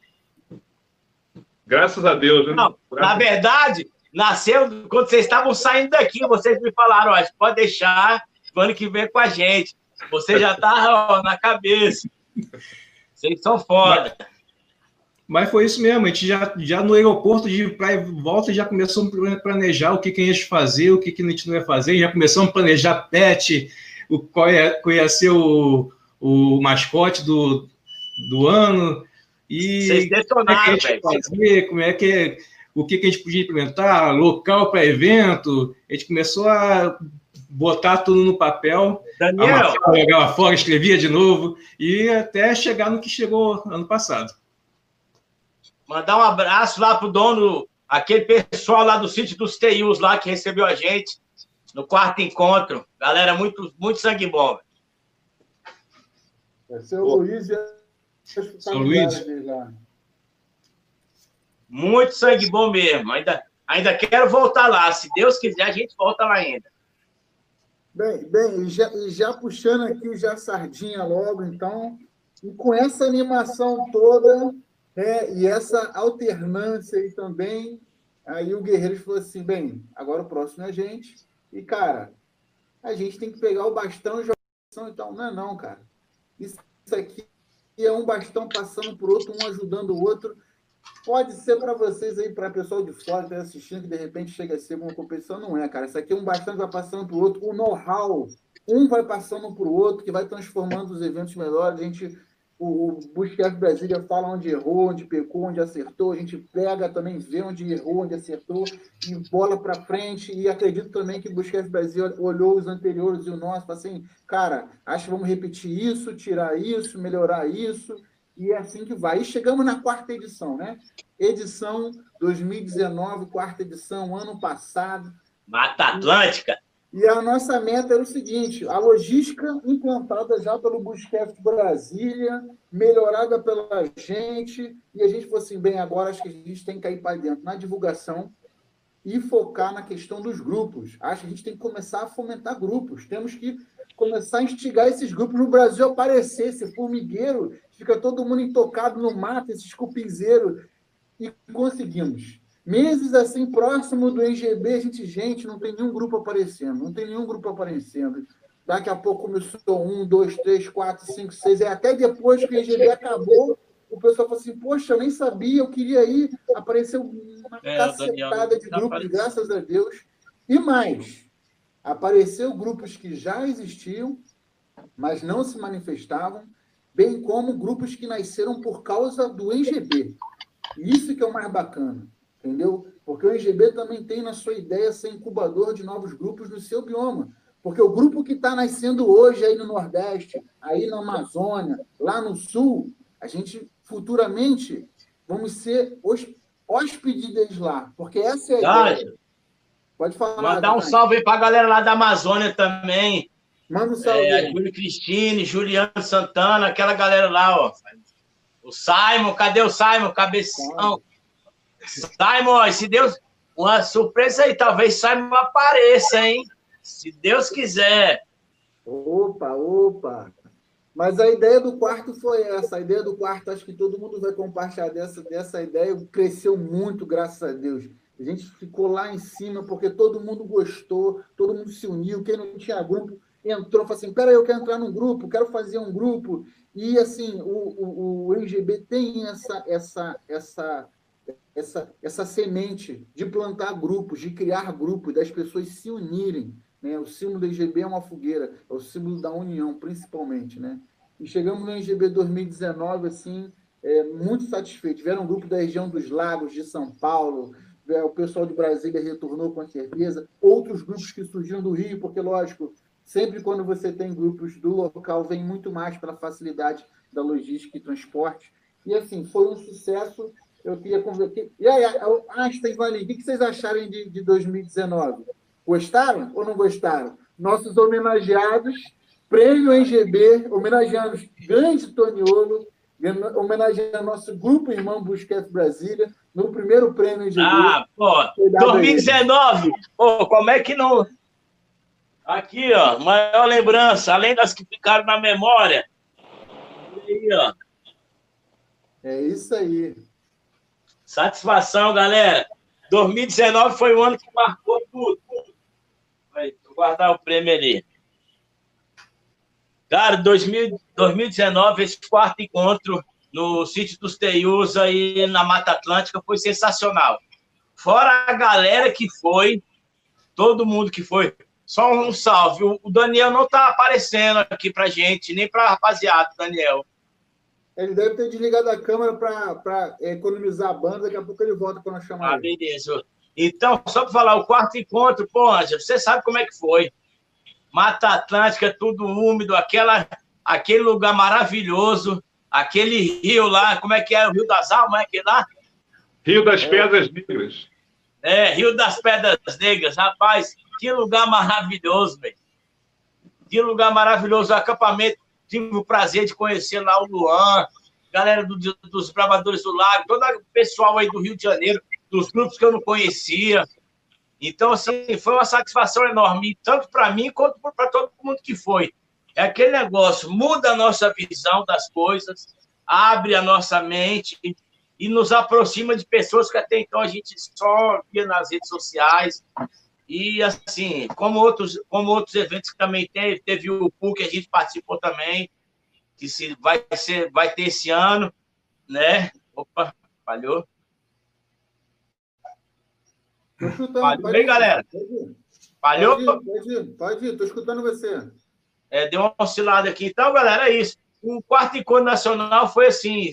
Graças a Deus, né? Não, na verdade, nasceu quando vocês estavam saindo daqui. Vocês me falaram, ó, pode deixar o ano que vem com a gente. Você já tá ó, na cabeça. Vocês são foda. Mas foi isso mesmo, a gente já, já no aeroporto de praia e volta já começou a planejar o que, que a gente ia fazer, o que, que a gente não ia fazer, já começamos a planejar pet, o, qual, ia, qual ia ser o, o mascote do, do ano. E Vocês detonaram, como é que fazer, como é que o que, que a gente podia implementar, local para evento, a gente começou a botar tudo no papel, Daniel, jogava fora, escrevia de novo, e até chegar no que chegou ano passado. Mandar um abraço lá pro dono, aquele pessoal lá do sítio dos TIUs lá que recebeu a gente no quarto encontro. Galera, muito, muito sangue bom. É seu Luiz e os Seu Luiz. familiares dele lá. Muito sangue bom mesmo. Ainda, ainda quero voltar lá. Se Deus quiser, a gente volta lá ainda. Bem, bem e, já, e já puxando aqui já a sardinha logo, então, e com essa animação toda, né, e essa alternância aí também, aí o Guerreiros falou assim, bem, agora o próximo é a gente, e cara, a gente tem que pegar o bastão e jogar então, não é não, cara. Isso aqui é um bastão passando por outro, um ajudando o outro, Pode ser para vocês aí, para pessoal de fora que está assistindo, que de repente chega a ser uma competição, não é, cara. Isso aqui é um bastante vai passando o outro, o know-how, um vai passando o outro, que vai transformando os eventos melhores. A gente, o, o Busquets Brasília fala onde errou, onde pecou, onde acertou. A gente pega também, vê onde errou, onde acertou, e bola para frente. E acredito também que o Busquets Brasil olhou os anteriores e o nosso, fala assim, cara, acho que vamos repetir isso, tirar isso, melhorar isso e é assim que vai. E chegamos na quarta edição, né? Edição 2019, quarta edição, ano passado. Mata Atlântica. E a nossa meta era o seguinte: a logística implantada já pelo Busquets Brasília, melhorada pela gente, e a gente falou assim: bem, agora acho que a gente tem que cair para dentro na divulgação e focar na questão dos grupos. Acho que a gente tem que começar a fomentar grupos. Temos que começar a instigar esses grupos no Brasil aparecer, esse formigueiro, fica todo mundo intocado no mato, esses cupinzeiros, e conseguimos. Meses assim, próximo do NGB, a gente, gente, não tem nenhum grupo aparecendo, não tem nenhum grupo aparecendo. Daqui a pouco começou um, dois, três, quatro, cinco, seis, e até depois que o NGB acabou, o pessoal falou assim, poxa, eu nem sabia, eu queria ir, apareceu uma É, cacetada de tá grupos, aparecendo. graças a Deus. E mais, apareceu grupos que já existiam, mas não se manifestavam, bem como grupos que nasceram por causa do NGB. Isso que é o mais bacana, entendeu? Porque o NGB também tem na sua ideia ser incubador de novos grupos no seu bioma. Porque o grupo que está nascendo hoje aí no Nordeste, aí na Amazônia, lá no Sul, a gente futuramente vamos ser hós- hóspedes deles lá. Porque essa é a ideia. Pode falar. mandar um salve aí pra galera lá da Amazônia também. Manda um salve. É, aí. Júlio Cristine, Juliano Santana, aquela galera lá, ó. O Simon, cadê o Simon? Cabeção. Simon, se Deus. Uma surpresa aí, talvez Simon apareça, hein? Se Deus quiser. Opa, opa. Mas a ideia do quarto foi essa. A ideia do quarto, acho que todo mundo vai compartilhar dessa, dessa ideia. Cresceu muito, graças a Deus. A gente ficou lá em cima porque todo mundo gostou, todo mundo se uniu. Quem não tinha grupo entrou, falou assim: peraí, eu quero entrar num grupo, quero fazer um grupo. E assim, o, o, o NGB tem essa, essa, essa, essa, essa semente de plantar grupos, de criar grupos, das pessoas se unirem. Né? O símbolo do NGB é uma fogueira, é o símbolo da união, principalmente. Né? E chegamos no NGB 2019, assim, é, muito satisfeitos. Tiveram um grupo da região dos Lagos, de São Paulo, é, o pessoal de Brasília retornou com certeza, outros grupos que surgiram do Rio, porque, lógico, sempre quando você tem grupos do local, vem muito mais pela facilidade da logística e transporte. E, assim, foi um sucesso. Eu queria conversar. E aí, Einstein, Valim, o que vocês acharam de, de 2019? Gostaram ou não gostaram? Nossos homenageados, prêmio NGB, homenageando grande Toniolo, homenageando nosso grupo Irmão Busquets Brasília, no primeiro prêmio NGB. Ah, pô, Cuidado aí. 2019. Pô, como é que não. Aqui, ó, maior lembrança, além das que ficaram na memória. Aí, ó. É isso aí. Satisfação, galera. 2019 foi o ano que marcou tudo. Vai, vou guardar o prêmio ali. Cara, 2000, 2019, esse quarto encontro no sítio dos Teius aí na Mata Atlântica foi sensacional. Fora a galera que foi, todo mundo que foi. Só um salve. O o Daniel não tá aparecendo aqui pra gente, nem pra rapaziada, Daniel. Ele deve ter desligado a câmera para economizar a banda, daqui a pouco ele volta quando eu chamar ah, beleza. Então, só para falar, o quarto encontro, pô, Ângelo, você sabe como é que foi. Mata Atlântica, tudo úmido, aquela, aquele lugar maravilhoso, aquele rio lá, como é que é? O Rio das Almas, é aquele lá? Rio das é. Pedras Negras. É, Rio das Pedras Negras, rapaz, que lugar maravilhoso, velho. Que lugar maravilhoso, o acampamento. Tive o prazer de conhecer lá o Luan, galera do, dos Bravadores do Lago, todo o pessoal aí do Rio de Janeiro, dos grupos que eu não conhecia. Então, assim, foi uma satisfação enorme, tanto para mim quanto para todo mundo que foi. É aquele negócio, muda a nossa visão das coisas, abre a nossa mente e nos aproxima de pessoas que até então a gente só via nas redes sociais. E, assim, como outros, como outros eventos que também teve, teve o PUC que a gente participou também, que se, vai, ser, vai ter esse ano, né? Opa, falhou. Tô escutando. Falhou bem, galera? Falhou? Pode ir, pode ir, ir, tô escutando você. É, deu uma oscilada aqui. Então, galera, é isso. O quarto encontro nacional foi assim,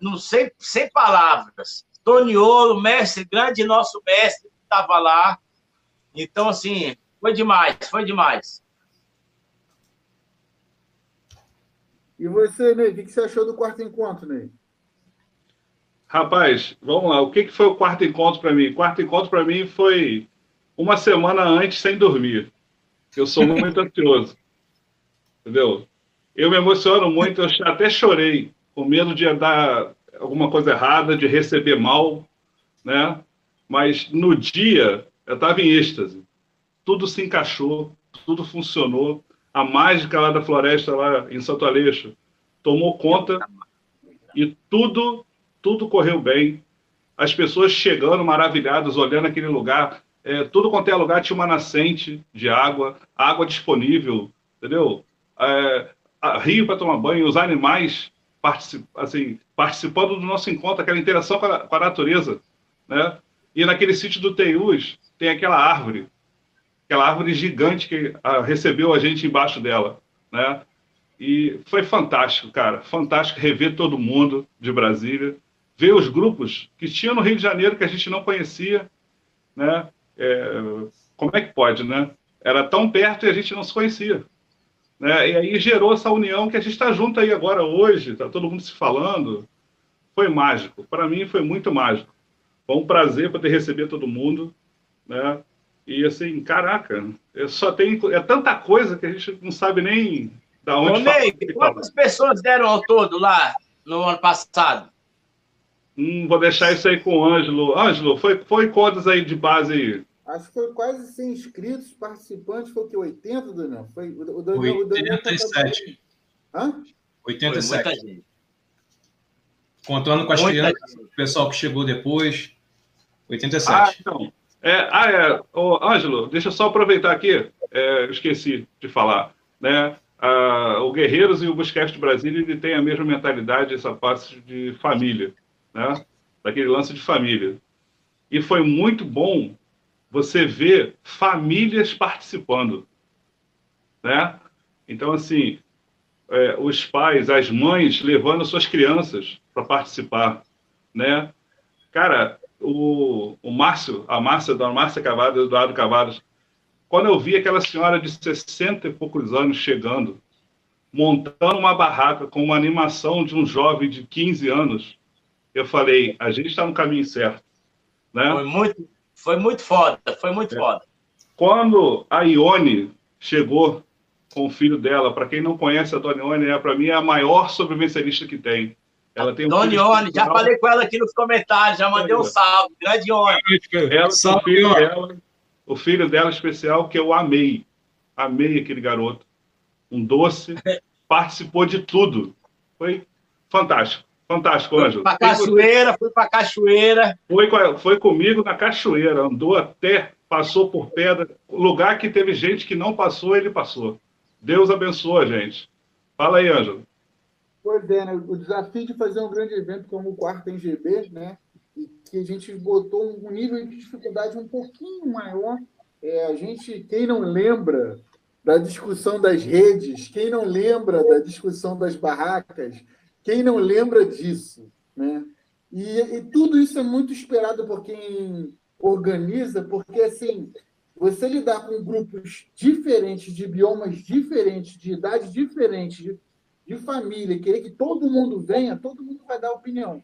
não, sem, sem palavras. Toniolo, mestre, grande nosso mestre, estava lá. Então, assim, foi demais, foi demais. E você, Ney, o que você achou do quarto encontro, Ney? Rapaz, vamos lá. O que foi o quarto encontro para mim? O quarto encontro para mim foi uma semana antes sem dormir. Eu sou muito ansioso. Entendeu? Eu me emociono muito, eu até chorei, com medo de dar alguma coisa errada, de receber mal, né? Mas no dia eu estava em êxtase. Tudo se encaixou, tudo funcionou. A mágica lá da floresta, lá em Santo Aleixo, tomou conta e tudo tudo correu bem. As pessoas chegando maravilhadas, olhando aquele lugar. É, tudo quanto é lugar tinha uma nascente de água, água disponível, entendeu? É, rio para tomar banho, os animais particip, assim, participando do nosso encontro, aquela interação com a, com a natureza. Né? E naquele sítio do Teius tem aquela árvore, aquela árvore gigante que ah, recebeu a gente embaixo dela. Né? E foi fantástico, cara, fantástico rever todo mundo de Brasília ver os grupos que tinha no Rio de Janeiro que a gente não conhecia, né? É, como é que pode, né? Era tão perto e a gente não se conhecia. Né? E aí gerou essa união que a gente está junto aí agora hoje, está todo mundo se falando. Foi mágico. Para mim foi muito mágico. Foi um prazer poder receber todo mundo, né? E assim, caraca, é só tem é tanta coisa que a gente não sabe nem da onde. Ô, Ney, quantas pessoas deram ao todo lá no ano passado? Hum, vou deixar isso aí com o Ângelo. Ângelo, foi, foi quantos aí de base aí? Acho que foi quase 100 inscritos, participantes, foi o que? 80, Daniel? Foi, o Daniel, 87. Hã? 87. Contando com as Muita crianças, gente. o pessoal que chegou depois. 87. Ah, então. É, ah, é. Ô, Ângelo, deixa eu só aproveitar aqui. É, esqueci de falar. Né? Ah, o Guerreiros e o Busquets de Brasília ele tem a mesma mentalidade, essa parte de família né? daquele lance de família. E foi muito bom você ver famílias participando. Né? Então, assim, é, os pais, as mães levando suas crianças para participar. Né? Cara, o, o Márcio, a Márcia, da Márcia Cavadas, Eduardo Cavadas, quando eu vi aquela senhora de 60 e poucos anos chegando, montando uma barraca com uma animação de um jovem de 15 anos, eu falei, a gente está no caminho certo. Né? Foi, muito, foi muito foda, foi muito é. foda. Quando a Ione chegou com o filho dela, para quem não conhece a Dona Ione, é, para mim é a maior sobrevivencialista que tem. Ela tem um Dona Ione, já falei com ela aqui nos comentários, já mandei um salve, grande Ione. Ela, salve, o, filho dela, o filho dela especial, que eu amei, amei aquele garoto. Um doce, participou de tudo. Foi fantástico. Fantástico, Ângelo. Para cachoeira, foi para cachoeira. Foi, foi comigo na cachoeira, andou até, passou por pedra. Lugar que teve gente que não passou, ele passou. Deus abençoa a gente. Fala aí, Ângelo. Pois é, né? o desafio de fazer um grande evento como o Quarto em GB, né? E que a gente botou um nível de dificuldade um pouquinho maior. É, a gente, quem não lembra da discussão das redes, quem não lembra da discussão das barracas, Quem não lembra disso? Né? E, e tudo isso é muito esperado por quem organiza, porque assim, você lidar com grupos diferentes, de biomas diferentes, de idades diferentes, de, família, querer que todo mundo venha, todo mundo vai dar opinião.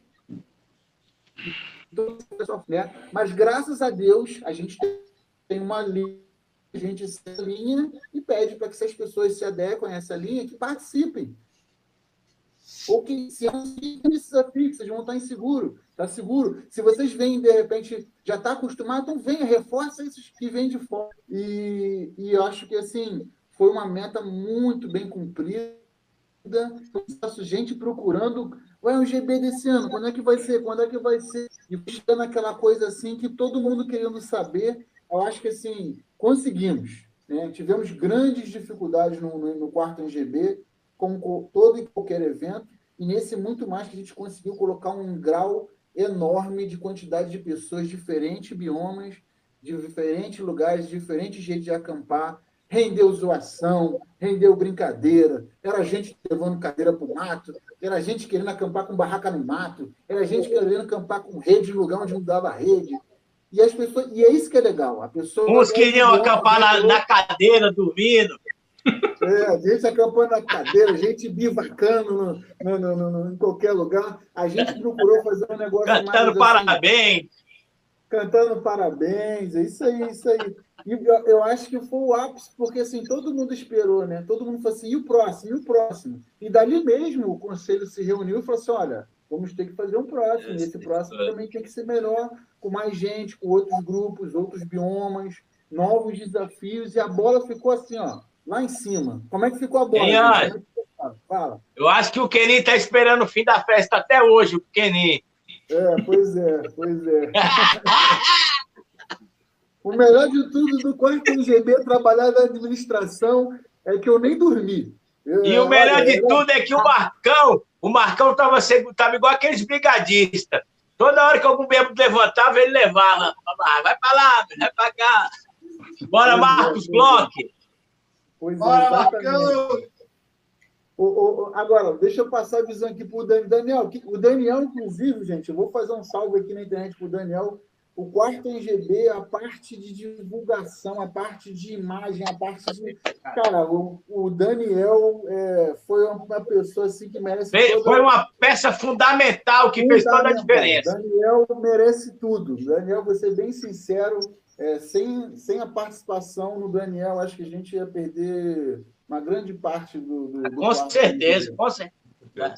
Então? Mas graças a Deus, a gente tem uma linha, a gente a linha e pede para que essas pessoas se adequem a essa linha, que participem. Ou que se desafio, que vocês vão estar inseguro, está seguro. Se vocês vêm, de repente, já está acostumado, então venha, reforça esses que vêm de fora. E, e eu acho que, assim, foi uma meta muito bem cumprida. Gente procurando Ué, o GB desse ano, quando é que vai ser? Quando é que vai ser? E buscando aquela coisa assim que todo mundo querendo saber. Eu acho que assim, conseguimos. Né? Tivemos grandes dificuldades no, no, no quarto NGB, como todo e qualquer evento, e nesse muito mais que a gente conseguiu colocar um grau enorme de quantidade de pessoas, diferentes biomas, de diferentes lugares, diferentes jeitos de acampar, rendeu zoação, rendeu brincadeira, era gente levando cadeira para o mato, era gente querendo acampar com barraca no mato, era gente querendo acampar com rede no lugar onde não dava rede. E as pessoas, e é isso que é legal. A pessoa Uns queriam acampar na, na, cadeira, dormindo. É, gente acampando na cadeira, gente bivacando no, no, no, no, em qualquer lugar. A gente procurou fazer um negócio Cantando mais, assim, parabéns. Assim, cantando parabéns, é isso aí, isso aí. E eu, eu, acho que foi o ápice, porque assim, todo mundo esperou, né? Todo mundo falou assim, e o próximo, e o próximo? E dali mesmo o conselho se reuniu e falou assim: olha, vamos ter que fazer um próximo. E esse próximo também tem que ser melhor, com mais gente, com outros grupos, outros biomas, novos desafios, e a bola ficou assim, ó, lá em cima. Como é que ficou a bola? É Fala. Eu acho que o Kenny está esperando o fim da festa até hoje, o Kenny. É, pois é, pois é. O melhor de tudo do quarto NGB trabalhar na administração é que eu nem dormi. Eu, e o melhor de era... tudo é que o Marcão, o Marcão estava tava igual aqueles brigadistas. Toda hora que algum membro levantava, ele levava. Vai para lá, vai para cá. Bora, pois é, Marcos é, Bloch. Pois Bora, é, Marcão. O, o, agora, deixa eu passar a visão aqui para o Daniel. O Daniel, inclusive, gente, eu vou fazer um salve aqui na internet para o Daniel o quarto NGB, a parte de divulgação, a parte de imagem, a parte de. Cara, o, o Daniel é, foi uma pessoa assim que merece. Foi, toda... uma peça fundamental que fez toda a diferença. Daniel merece tudo. Daniel, vou ser bem sincero, é, sem, sem a participação no Daniel, acho que a gente ia perder uma grande parte do. do, do com certeza, com certeza.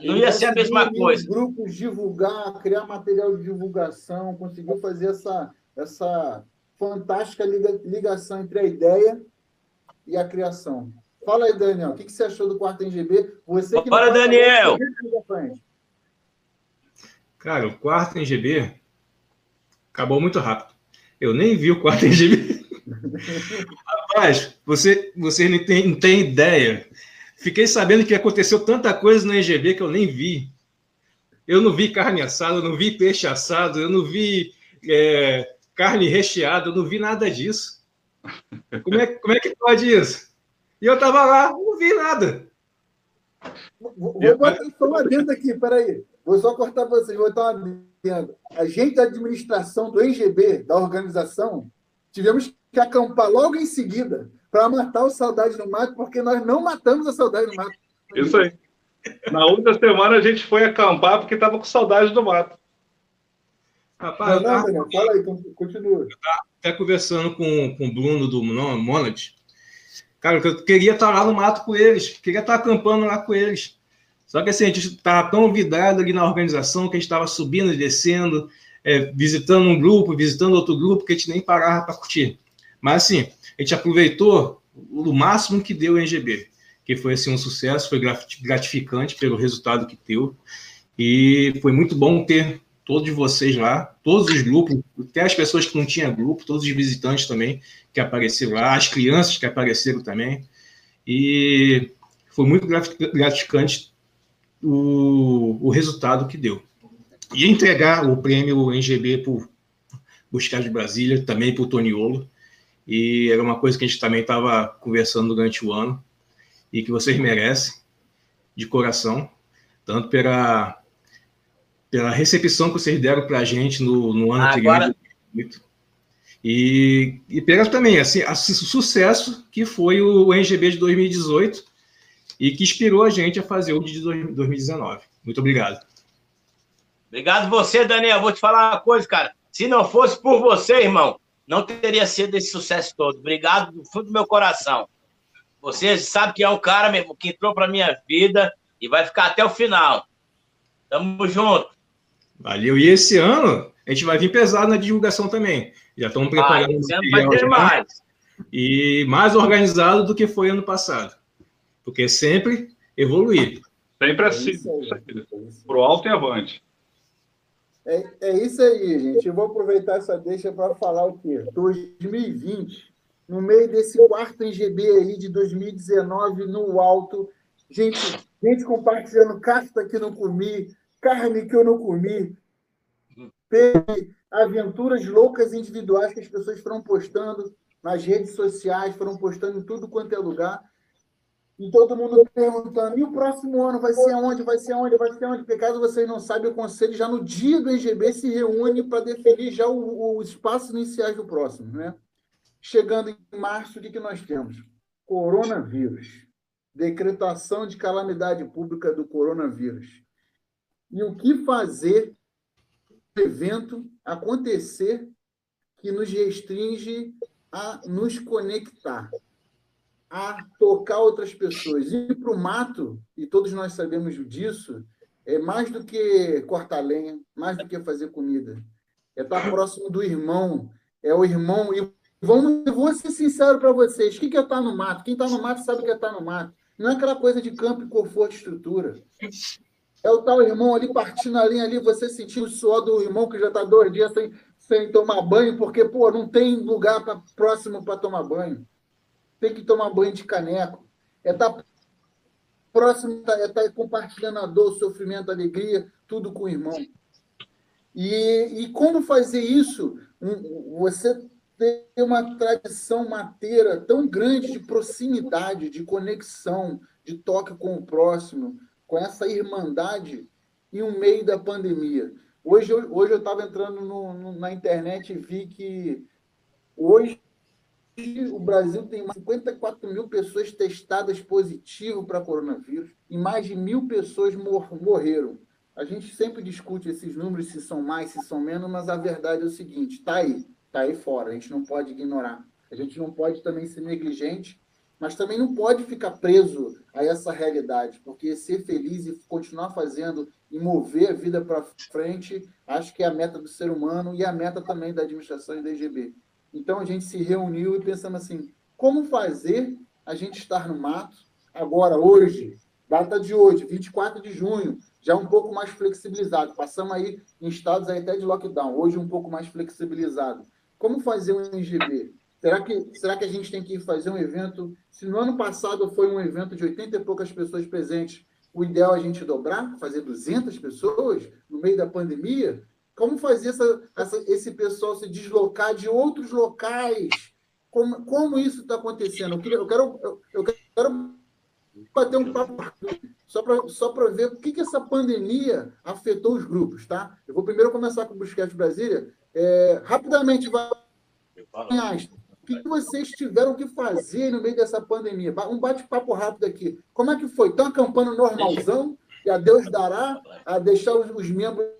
Não ia ser a mesma coisa. Grupos divulgar, criar material de divulgação, conseguiu fazer essa, essa fantástica ligação entre a ideia e a criação. Fala aí, Daniel, o que você achou do quarto NGB? Você que Bora, Daniel! Cara, o quarto NGB acabou muito rápido. Eu nem vi o quarto NGB. Rapaz, você, você não, tem, não tem ideia Fiquei sabendo que aconteceu tanta coisa no EGB que eu nem vi. Eu não vi carne assada, eu não vi peixe assado, eu não vi é, carne recheada, eu não vi nada disso. Como é, como é que pode isso? E eu estava lá, não vi nada. Vou, vou botar só uma adendo aqui, peraí. Vou só cortar para vocês, vou botar uma adendo. A gente da administração do EGB, da organização, tivemos que acampar logo em seguida para matar o saudade no mato, porque nós não matamos a saudade no mato. Isso aí. Na outra semana a gente foi acampar porque estava com saudade do mato. Rapaz, não, não, fala aí, continua. Eu até conversando com, com o Bruno do Monad. Cara, eu queria estar lá no mato com eles, queria estar acampando lá com eles. Só que assim, a gente estava tão vidrado ali na organização que a gente estava subindo e descendo, é, visitando um grupo, visitando outro grupo, que a gente nem parava para curtir. Mas assim, a gente aproveitou o máximo que deu o NGB, que foi assim um sucesso, foi gratificante pelo resultado que deu. E foi muito bom ter todos vocês lá, todos os grupos, até as pessoas que não tinham grupo, todos os visitantes também que apareceram lá, as crianças que apareceram também. E foi muito gratificante o, o resultado que deu. E entregar o prêmio NGB por Buscar de Brasília, também para o Toniolo, e era uma coisa que a gente também estava conversando durante o ano e que vocês merecem, de coração. tanto pela, pela recepção que vocês deram para a gente no, no ano Agora... anterior. E, e pega também assim, o sucesso que foi o NGB de 2018 e que inspirou a gente a fazer o de 2019. Muito obrigado. Obrigado você, Daniel. Vou te falar uma coisa, cara. Se não fosse por você, irmão, não teria sido esse sucesso todo. Obrigado do fundo do meu coração. Você sabe que é um cara mesmo que entrou para minha vida e vai ficar até o final. Tamo junto. Valeu. E esse ano a gente vai vir pesado na divulgação também. Já estamos preparando. Ah, vai ter mais. E mais organizado do que foi ano passado. Porque sempre evoluir. Sempre assim. Para o alto e avante. É, é isso aí, gente. Eu vou aproveitar essa deixa para falar o quê? 2020, no meio desse quarto NGB aí de 2019, no alto, gente, gente compartilhando casta que não comi, carne que eu não comi, aventuras loucas individuais que as pessoas foram postando nas redes sociais, foram postando em tudo quanto é lugar. E todo mundo perguntando: e o próximo ano vai ser aonde? Vai ser aonde? Vai ser aonde? Porque caso vocês não saibam, o conselho já no dia do EGB se reúne para definir já o, o espaço iniciais do próximo. Né? Chegando em março, o que nós temos? Coronavírus. Decretação de calamidade pública do coronavírus. E o que fazer evento acontecer que nos restringe a nos conectar, a tocar outras pessoas. Ir para o mato, e todos nós sabemos disso, é mais do que cortar lenha, mais do que fazer comida. É estar próximo do irmão, é o irmão. E vamos, vou ser sincero para vocês: o que é estar no mato? Quem está no mato sabe que é estar no mato. Não é aquela coisa de campo, conforto e estrutura. É o tal irmão ali partindo a linha ali, você sentiu o suor do irmão que já está dois dias sem, sem tomar banho, porque, pô, não tem lugar pra, próximo para tomar banho. Tem que tomar banho de caneco. É estar tá próximo, é estar tá compartilhando a dor, o sofrimento, a alegria, tudo com o irmão. E, e como fazer isso? Você tem uma tradição mateira tão grande de proximidade, de conexão, de toque com o próximo com essa irmandade em um meio da pandemia. Hoje, hoje eu estava entrando no, no, na internet e vi que hoje o Brasil tem 54 mil pessoas testadas positivo para coronavírus e mais de mil pessoas mor morreram. A gente sempre discute esses números, se são mais, se são menos, mas a verdade é o seguinte: está aí, está aí fora, a gente não pode ignorar. A gente não pode também ser negligente mas também não pode ficar preso a essa realidade, porque ser feliz e continuar fazendo e mover a vida para frente, acho que é a meta do ser humano e a meta também da administração e da IGB. Então a gente se reuniu e pensamos assim: como fazer a gente estar no mato agora, hoje, data de hoje, 24 de junho, já um pouco mais flexibilizado. Passamos aí em estados aí até de lockdown, hoje um pouco mais flexibilizado. Como fazer um IGB? Será que, será que a gente tem que fazer um evento? Se no ano passado foi um evento de 80 e poucas pessoas presentes, o ideal é a gente dobrar, fazer 200 pessoas no meio da pandemia? Como fazer essa, essa, esse pessoal se deslocar de outros locais? Como, como isso está acontecendo? Eu, queria, eu, quero, eu, eu quero bater um papo só para só ver o que, que essa pandemia afetou os grupos, tá? Eu vou primeiro começar com o Busquets Brasília. É, rapidamente, vai que vocês tiveram que fazer no meio dessa pandemia? Um bate-papo rápido aqui. Como é que foi? Estão acampando normalzão? E a Deus dará a deixar os, os membros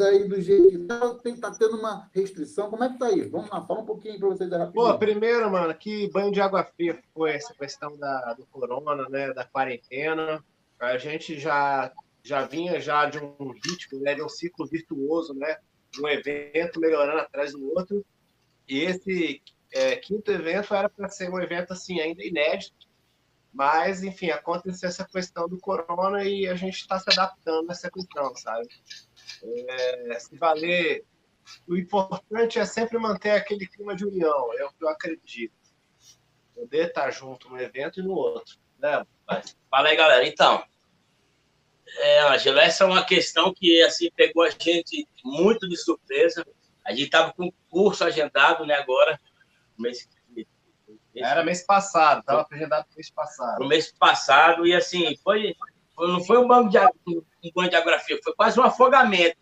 aí do jeito que tá, tem, tá tendo uma restrição. Como é que tá aí? Vamos lá, fala um pouquinho para vocês rapidinho. Pô, primeiro, mano, que banho de água fria foi essa questão da, do corona, né, da quarentena. A gente já já vinha já de um ritmo, né, de um ciclo virtuoso, né, um evento melhorando atrás do outro. E esse é, quinto evento era para ser um evento assim ainda inédito, mas enfim aconteceu essa questão do corona e a gente está se adaptando a essa questão, sabe? É, se valer, o importante é sempre manter aquele clima de união, é o que eu acredito. Poder estar junto no evento e no outro, né? Fala aí, galera. Então, é, Angela, essa é uma questão que assim pegou a gente muito de surpresa. A gente estava com curso agendado, né? Agora mês, Era mês passado, estava agendado mês passado. No mês passado, e assim, foi, não foi um banho de, um banho de água fria, foi quase um afogamento.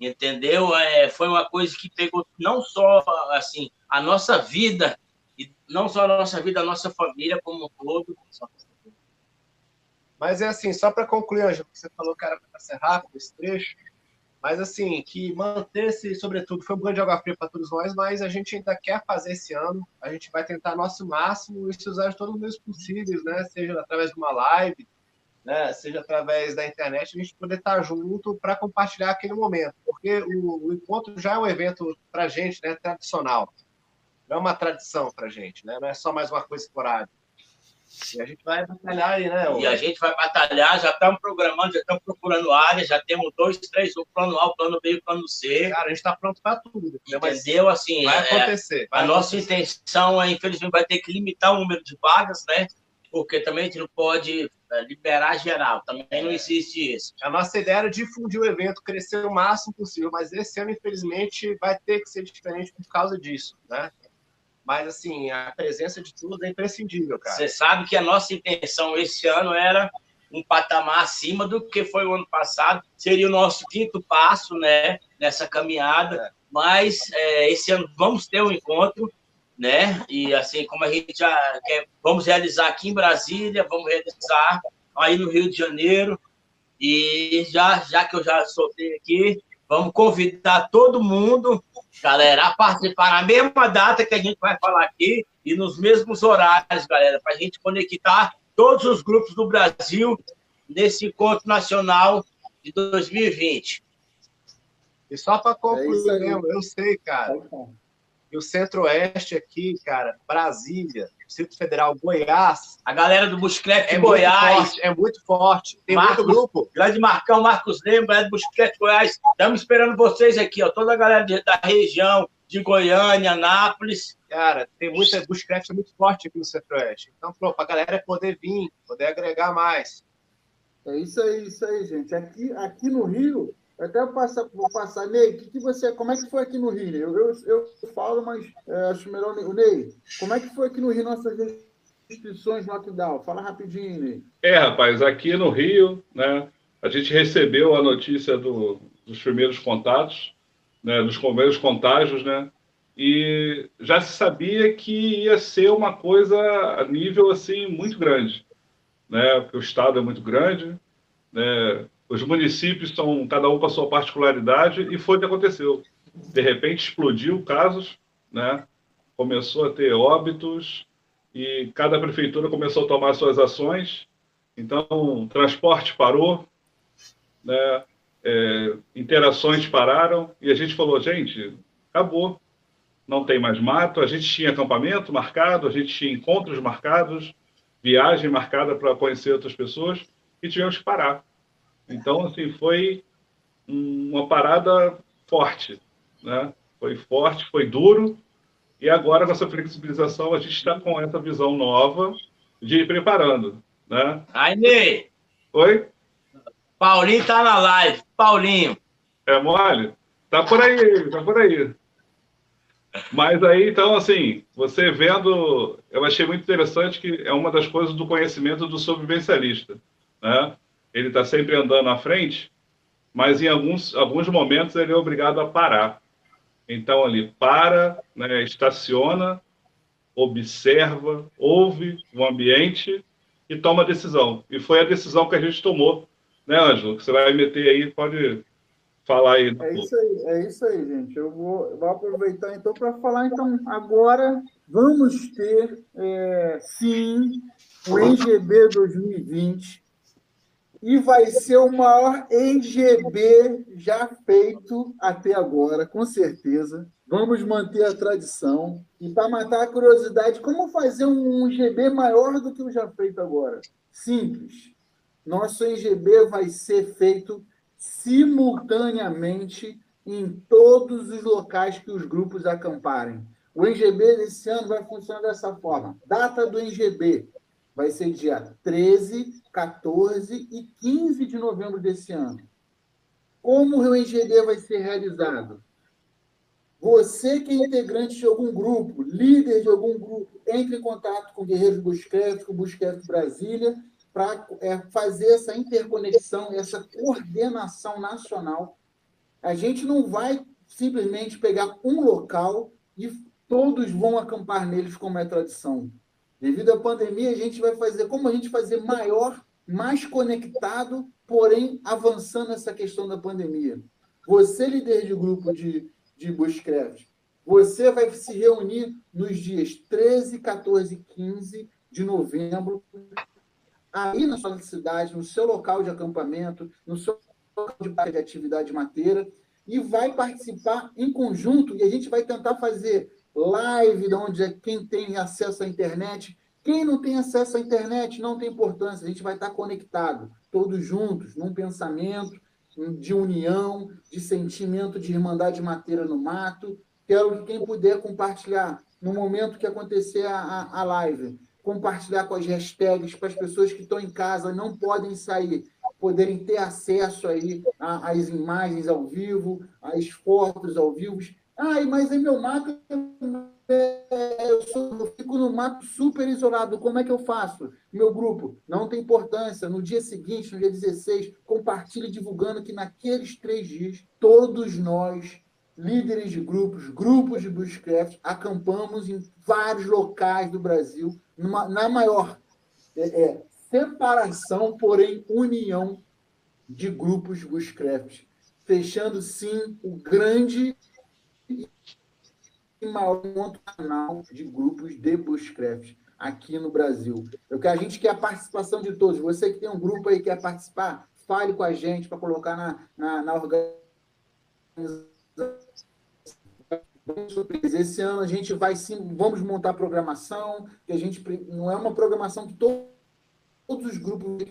Entendeu? É, foi uma coisa que pegou não só assim a nossa vida, e não só a nossa vida, a nossa família como um todo. Mas é assim, só para concluir, Ângelo, você falou que era para ser rápido esse trecho, mas assim, que manter-se, sobretudo, foi um grande água fria para todos nós, mas a gente ainda quer fazer esse ano, a gente vai tentar nosso máximo e se usar de todos os meios possíveis, né? Seja através de uma live, né? seja através da internet, a gente poder estar junto para compartilhar aquele momento, porque o, o, encontro já é um evento para a gente, né? Tradicional, não é uma tradição para a gente, né? Não é só mais uma coisa esporádica. E a gente vai batalhar aí, né? E a gente vai batalhar, já estamos programando, já estamos procurando áreas, já temos dois, três, o plano A, o plano B, o plano C. Cara, a gente está pronto para tudo. Entendeu? Assim, vai é, acontecer. Vai a acontecer. nossa intenção é, infelizmente, vai ter que limitar o número de vagas, né? Porque também a gente não pode é, liberar geral, também não existe isso. A nossa ideia era difundir o evento, crescer o máximo possível, mas esse ano, infelizmente, vai ter que ser diferente por causa disso, né? Mas, assim, a presença de tudo é imprescindível, cara. Você sabe que a nossa intenção esse ano era um patamar acima do que foi o ano passado. Seria o nosso quinto passo, né, nessa caminhada. É. Mas é, esse ano vamos ter um encontro, né? E assim, como a gente já quer, vamos realizar aqui em Brasília, vamos realizar aí no Rio de Janeiro. E já, já que eu já soltei aqui, vamos convidar todo mundo galera, a participar na mesma data que a gente vai falar aqui e nos mesmos horários, galera, para a gente conectar todos os grupos do Brasil nesse encontro nacional de 2020. E só para concluir, é eu sei, cara, e o Centro-Oeste aqui, cara, Brasília, Distrito Federal, Goiás. A galera do Buscrete é Goiás. Muito forte, é muito forte. Tem Marcos, muito grupo. Grande Marcão, Marcos Lembra, é do Buscrete Goiás. Estamos esperando vocês aqui, ó. Toda a galera de, da região, de Goiânia, Anápolis. Cara, tem muita. Buscrete é muito forte aqui no Centro-Oeste. Então, para a galera poder vir, poder agregar mais. É isso aí, isso aí, gente. Aqui, aqui no Rio, até passar, vou passar, Ney, que, que você, como é que foi aqui no Rio? Eu, eu, eu falo, mas é, acho melhor. O Ney, como é que foi aqui no Rio nossas restrições lockdown? Fala rapidinho, Ney. É, rapaz, aqui no Rio, né, a gente recebeu a notícia do, dos primeiros contatos, né, dos primeiros contágios, né, e já se sabia que ia ser uma coisa a nível assim muito grande, né, porque o estado é muito grande, né, os municípios são cada um com a sua particularidade e foi o que aconteceu. De repente explodiu casos, né? Começou a ter óbitos e cada prefeitura começou a tomar suas ações. Então, transporte parou, né? É, interações pararam e a gente falou, gente, acabou. Não tem mais mato. A gente tinha acampamento marcado, a gente tinha encontros marcados, viagem marcada para conhecer outras pessoas e tivemos que parar. Então, assim, foi uma parada forte, né? Foi forte, foi duro, e agora, com essa flexibilização, a gente está com essa visão nova de ir preparando, né? Ainê! Oi? Paulinho tá na live. Paulinho. É mole? Tá por aí, tá por aí. Mas aí, então, assim, você vendo, eu achei muito interessante que é uma das coisas do conhecimento do sobrevivencialista, né? Ele está sempre andando à frente, mas em alguns, alguns momentos ele é obrigado a parar. Então, ele para, né, estaciona, observa, ouve o ambiente e toma decisão. E foi a decisão que a gente tomou, né, Ângelo? Que você vai meter aí, pode falar aí. É isso aí, é isso aí, gente. Eu vou, vou aproveitar então para falar. Então, agora vamos ter, é, sim, o NGB 2020 e vai ser o maior NGB já feito até agora, com certeza. Vamos manter a tradição. E para matar a curiosidade, como fazer um GB maior do que o já feito agora? Simples. Nosso NGB vai ser feito simultaneamente em todos os locais que os grupos acamparem. O NGB desse ano vai funcionar dessa forma. Data do NGB vai ser dia 13 14 e 15 de novembro desse ano. Como o ReUNGD vai ser realizado? Você que é integrante de algum grupo, líder de algum grupo, entre em contato com Guerreiros Busquets, com Busquets Brasília, para é, fazer essa interconexão, essa coordenação nacional. A gente não vai simplesmente pegar um local e todos vão acampar neles como é tradição. Devido à pandemia, a gente vai fazer como a gente fazer maior, mais conectado, porém avançando essa questão da pandemia. Você, líder de grupo de, de Bushcraft, você vai se reunir nos dias 13, 14 e 15 de novembro, aí na sua cidade, no seu local de acampamento, no seu local de atividade mateira, e vai participar em conjunto, e a gente vai tentar fazer live, de onde é quem tem acesso à internet. Quem não tem acesso à internet não tem importância, a gente vai estar conectado, todos juntos, num pensamento de união, de sentimento de irmandade mateira no mato. Quero que quem puder compartilhar no momento que acontecer a, a live, compartilhar com as hashtags para as pessoas que estão em casa, não podem sair, poderem ter acesso aí às imagens ao vivo, às fotos ao vivo. Ai, mas é meu mato, é, eu, sou, eu fico no mato super isolado, como é que eu faço? Meu grupo, não tem importância. No dia seguinte, no dia 16, compartilhe divulgando que naqueles três dias, todos nós líderes de grupos, grupos de bushcraft, acampamos em vários locais do Brasil, numa, na maior é, é, separação, porém união de grupos bushcraft, fechando sim o grande maior canal de grupos de bushcraft aqui no Brasil. O que a gente quer a participação de todos. Você que tem um grupo aí que quer participar, fale com a gente para colocar na, na, na organização esse ano a gente vai sim, vamos montar programação, que a gente não é uma programação que todos os grupos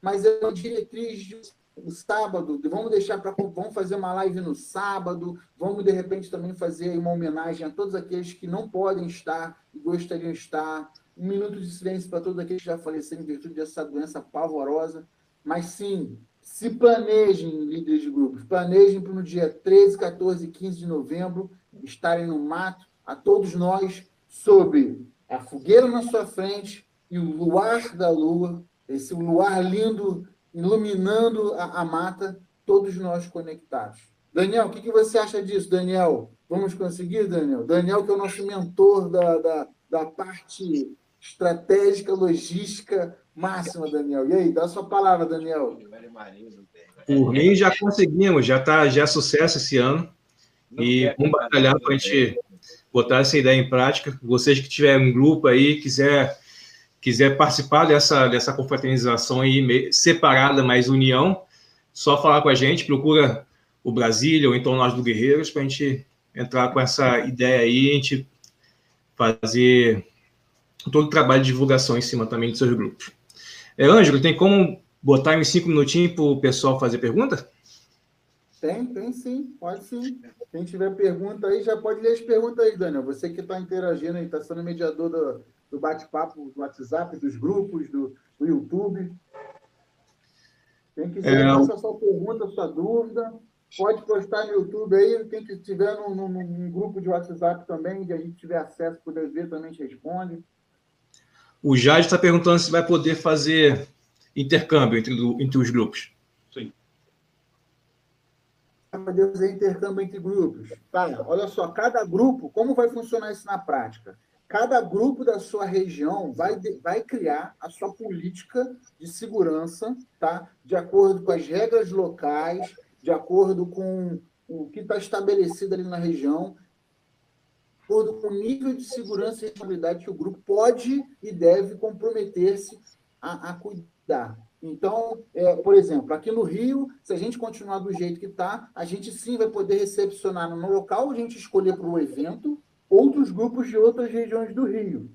mas é uma diretriz de o sábado, vamos deixar para vamos fazer uma live no sábado, vamos de repente também fazer uma homenagem a todos aqueles que não podem estar e gostariam de estar, um minuto de silêncio para todos aqueles que já faleceram em virtude dessa doença pavorosa, mas sim, se planejem, líderes de grupos, planejem para no dia 13, 14 e 15 de novembro estarem no mato, a todos nós, sob a fogueira na sua frente e o luar da lua, esse luar lindo iluminando a, a mata, todos nós conectados. Daniel, o que, que você acha disso, Daniel? Vamos conseguir, Daniel? Daniel, que é o nosso mentor da, da, da parte estratégica, logística máxima, Daniel. E aí, dá a sua palavra, Daniel. Por mim, já conseguimos, já está já é sucesso esse ano. E vamos batalhar para a gente botar essa ideia em prática. Vocês que tiverem um grupo aí, quiser, quiser participar dessa, dessa confraternização aí, separada, mas união, só falar com a gente, procura o Brasília ou então nós do Guerreiros para a gente entrar com essa ideia aí, a gente fazer todo o trabalho de divulgação em cima também dos seus grupos. É, Ângelo, tem como botar em cinco minutinhos para o pessoal fazer pergunta? Tem, tem sim, pode sim. Quem tiver pergunta aí, já pode ler as perguntas aí, Daniel. Você que está interagindo aí, está sendo mediador do, do bate-papo do WhatsApp, dos grupos, do, do YouTube. Quem quiser, é... faça a sua pergunta, a sua dúvida. Pode postar no YouTube aí. Quem estiver num, num, num, grupo de WhatsApp também, que a gente tiver acesso, puder ver, também te responde. O Jade está perguntando se vai poder fazer intercâmbio entre, entre os grupos. Sim. Poder fazer intercâmbio entre grupos. Tá, olha só, cada grupo, como vai funcionar isso na prática? Cada grupo da sua região vai, vai criar a sua política de segurança, tá? De acordo com as regras locais, de acordo com o que está estabelecido ali na região, acordo com o nível de segurança e responsabilidade que o grupo pode e deve comprometer-se a, a cuidar. Então, é, por exemplo, aqui no Rio, se a gente continuar do jeito que está, a gente sim vai poder recepcionar no local, a gente escolher para o evento, outros grupos de outras regiões do Rio.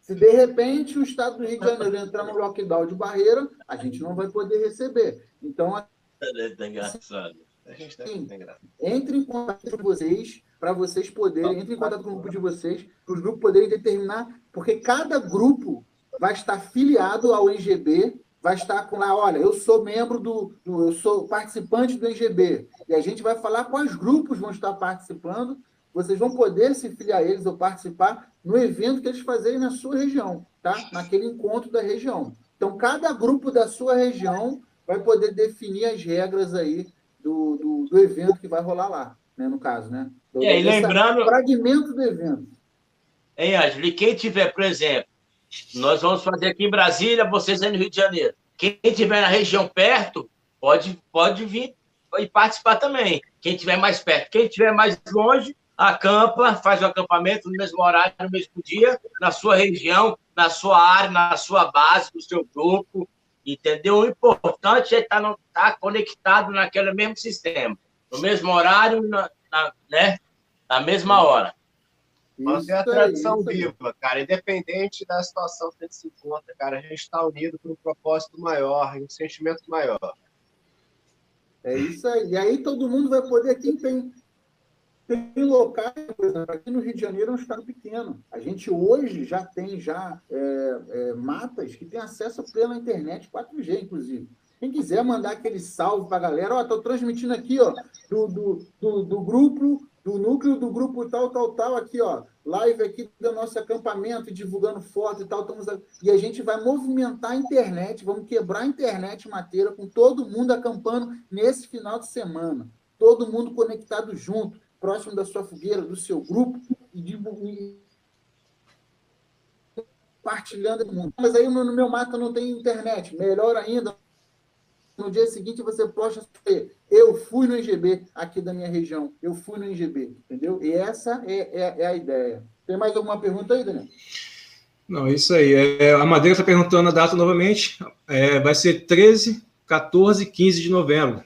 Se de repente o estado do Rio de Janeiro entrar no lockdown de barreira, a gente não vai poder receber. Então, é engraçado. Sim, entre em contato com vocês para vocês poderem, entre em contato com o grupo de vocês, para os grupos poderem determinar, porque cada grupo vai estar filiado ao NGB, vai estar com lá, olha, eu sou membro do, do, eu sou participante do NGB, e a gente vai falar quais grupos vão estar participando, vocês vão poder se filiar a eles ou participar no evento que eles fazerem na sua região, tá? Naquele encontro da região. Então, cada grupo da sua região vai poder definir as regras aí do, do, do evento que vai rolar lá, né? No caso, né? Do, e aí, lembrando. Fragmento do evento. Hein, Ângelo? quem tiver, por exemplo, nós vamos fazer aqui em Brasília, vocês aí no Rio de Janeiro. Quem tiver na região perto, pode, pode vir e participar também. Quem tiver mais perto. Quem tiver mais longe, acampa, faz o acampamento no mesmo horário, no mesmo dia, na sua região, na sua área, na sua base, no seu grupo, entendeu? O importante é estar, tá estar tá conectado naquele mesmo sistema, no mesmo horário, na, na né? na mesma hora. Manter a tradição viva, cara, independente da situação que a gente se encontra, cara, a gente está unido por um propósito maior e um sentimento maior. É isso aí. E aí todo mundo vai poder, quem tem, tem locais, por exemplo, aqui no Rio de Janeiro é um estado pequeno. A gente hoje já tem já é, é, matas que tem acesso pela internet 4G, inclusive. Quem quiser mandar aquele salve para a galera, ó, estou transmitindo aqui, ó, do, do, do, do grupo do núcleo do grupo tal, tal, tal, aqui, ó, live aqui do nosso acampamento, divulgando foto e tal, estamos a... e a gente vai movimentar a internet, vamos quebrar a internet mateira com todo mundo acampando nesse final de semana, todo mundo conectado junto, próximo da sua fogueira, do seu grupo e, compartilhando o mundo. Mas aí no meu mata não tem internet, melhor ainda, no dia seguinte você posta eu fui no IGB aqui da minha região, eu fui no IGB, entendeu? E essa é, é, é a ideia. Tem mais alguma pergunta aí, Daniel? Não, isso aí. É, a Madeira está perguntando a data novamente. É, vai ser 13, 14 e 15 de novembro.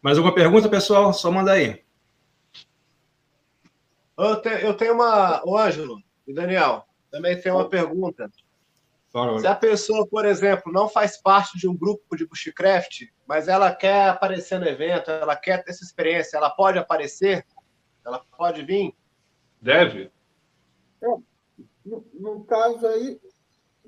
Mais alguma pergunta, pessoal? Só manda aí. Eu, te, eu tenho uma. O Ângelo e Daniel, também tem uma pergunta. Se a pessoa, por exemplo, não faz parte de um grupo de bushcraft, mas ela quer aparecer no evento, ela quer ter essa experiência, ela pode aparecer? Ela pode vir? Deve. É, no, no, caso aí,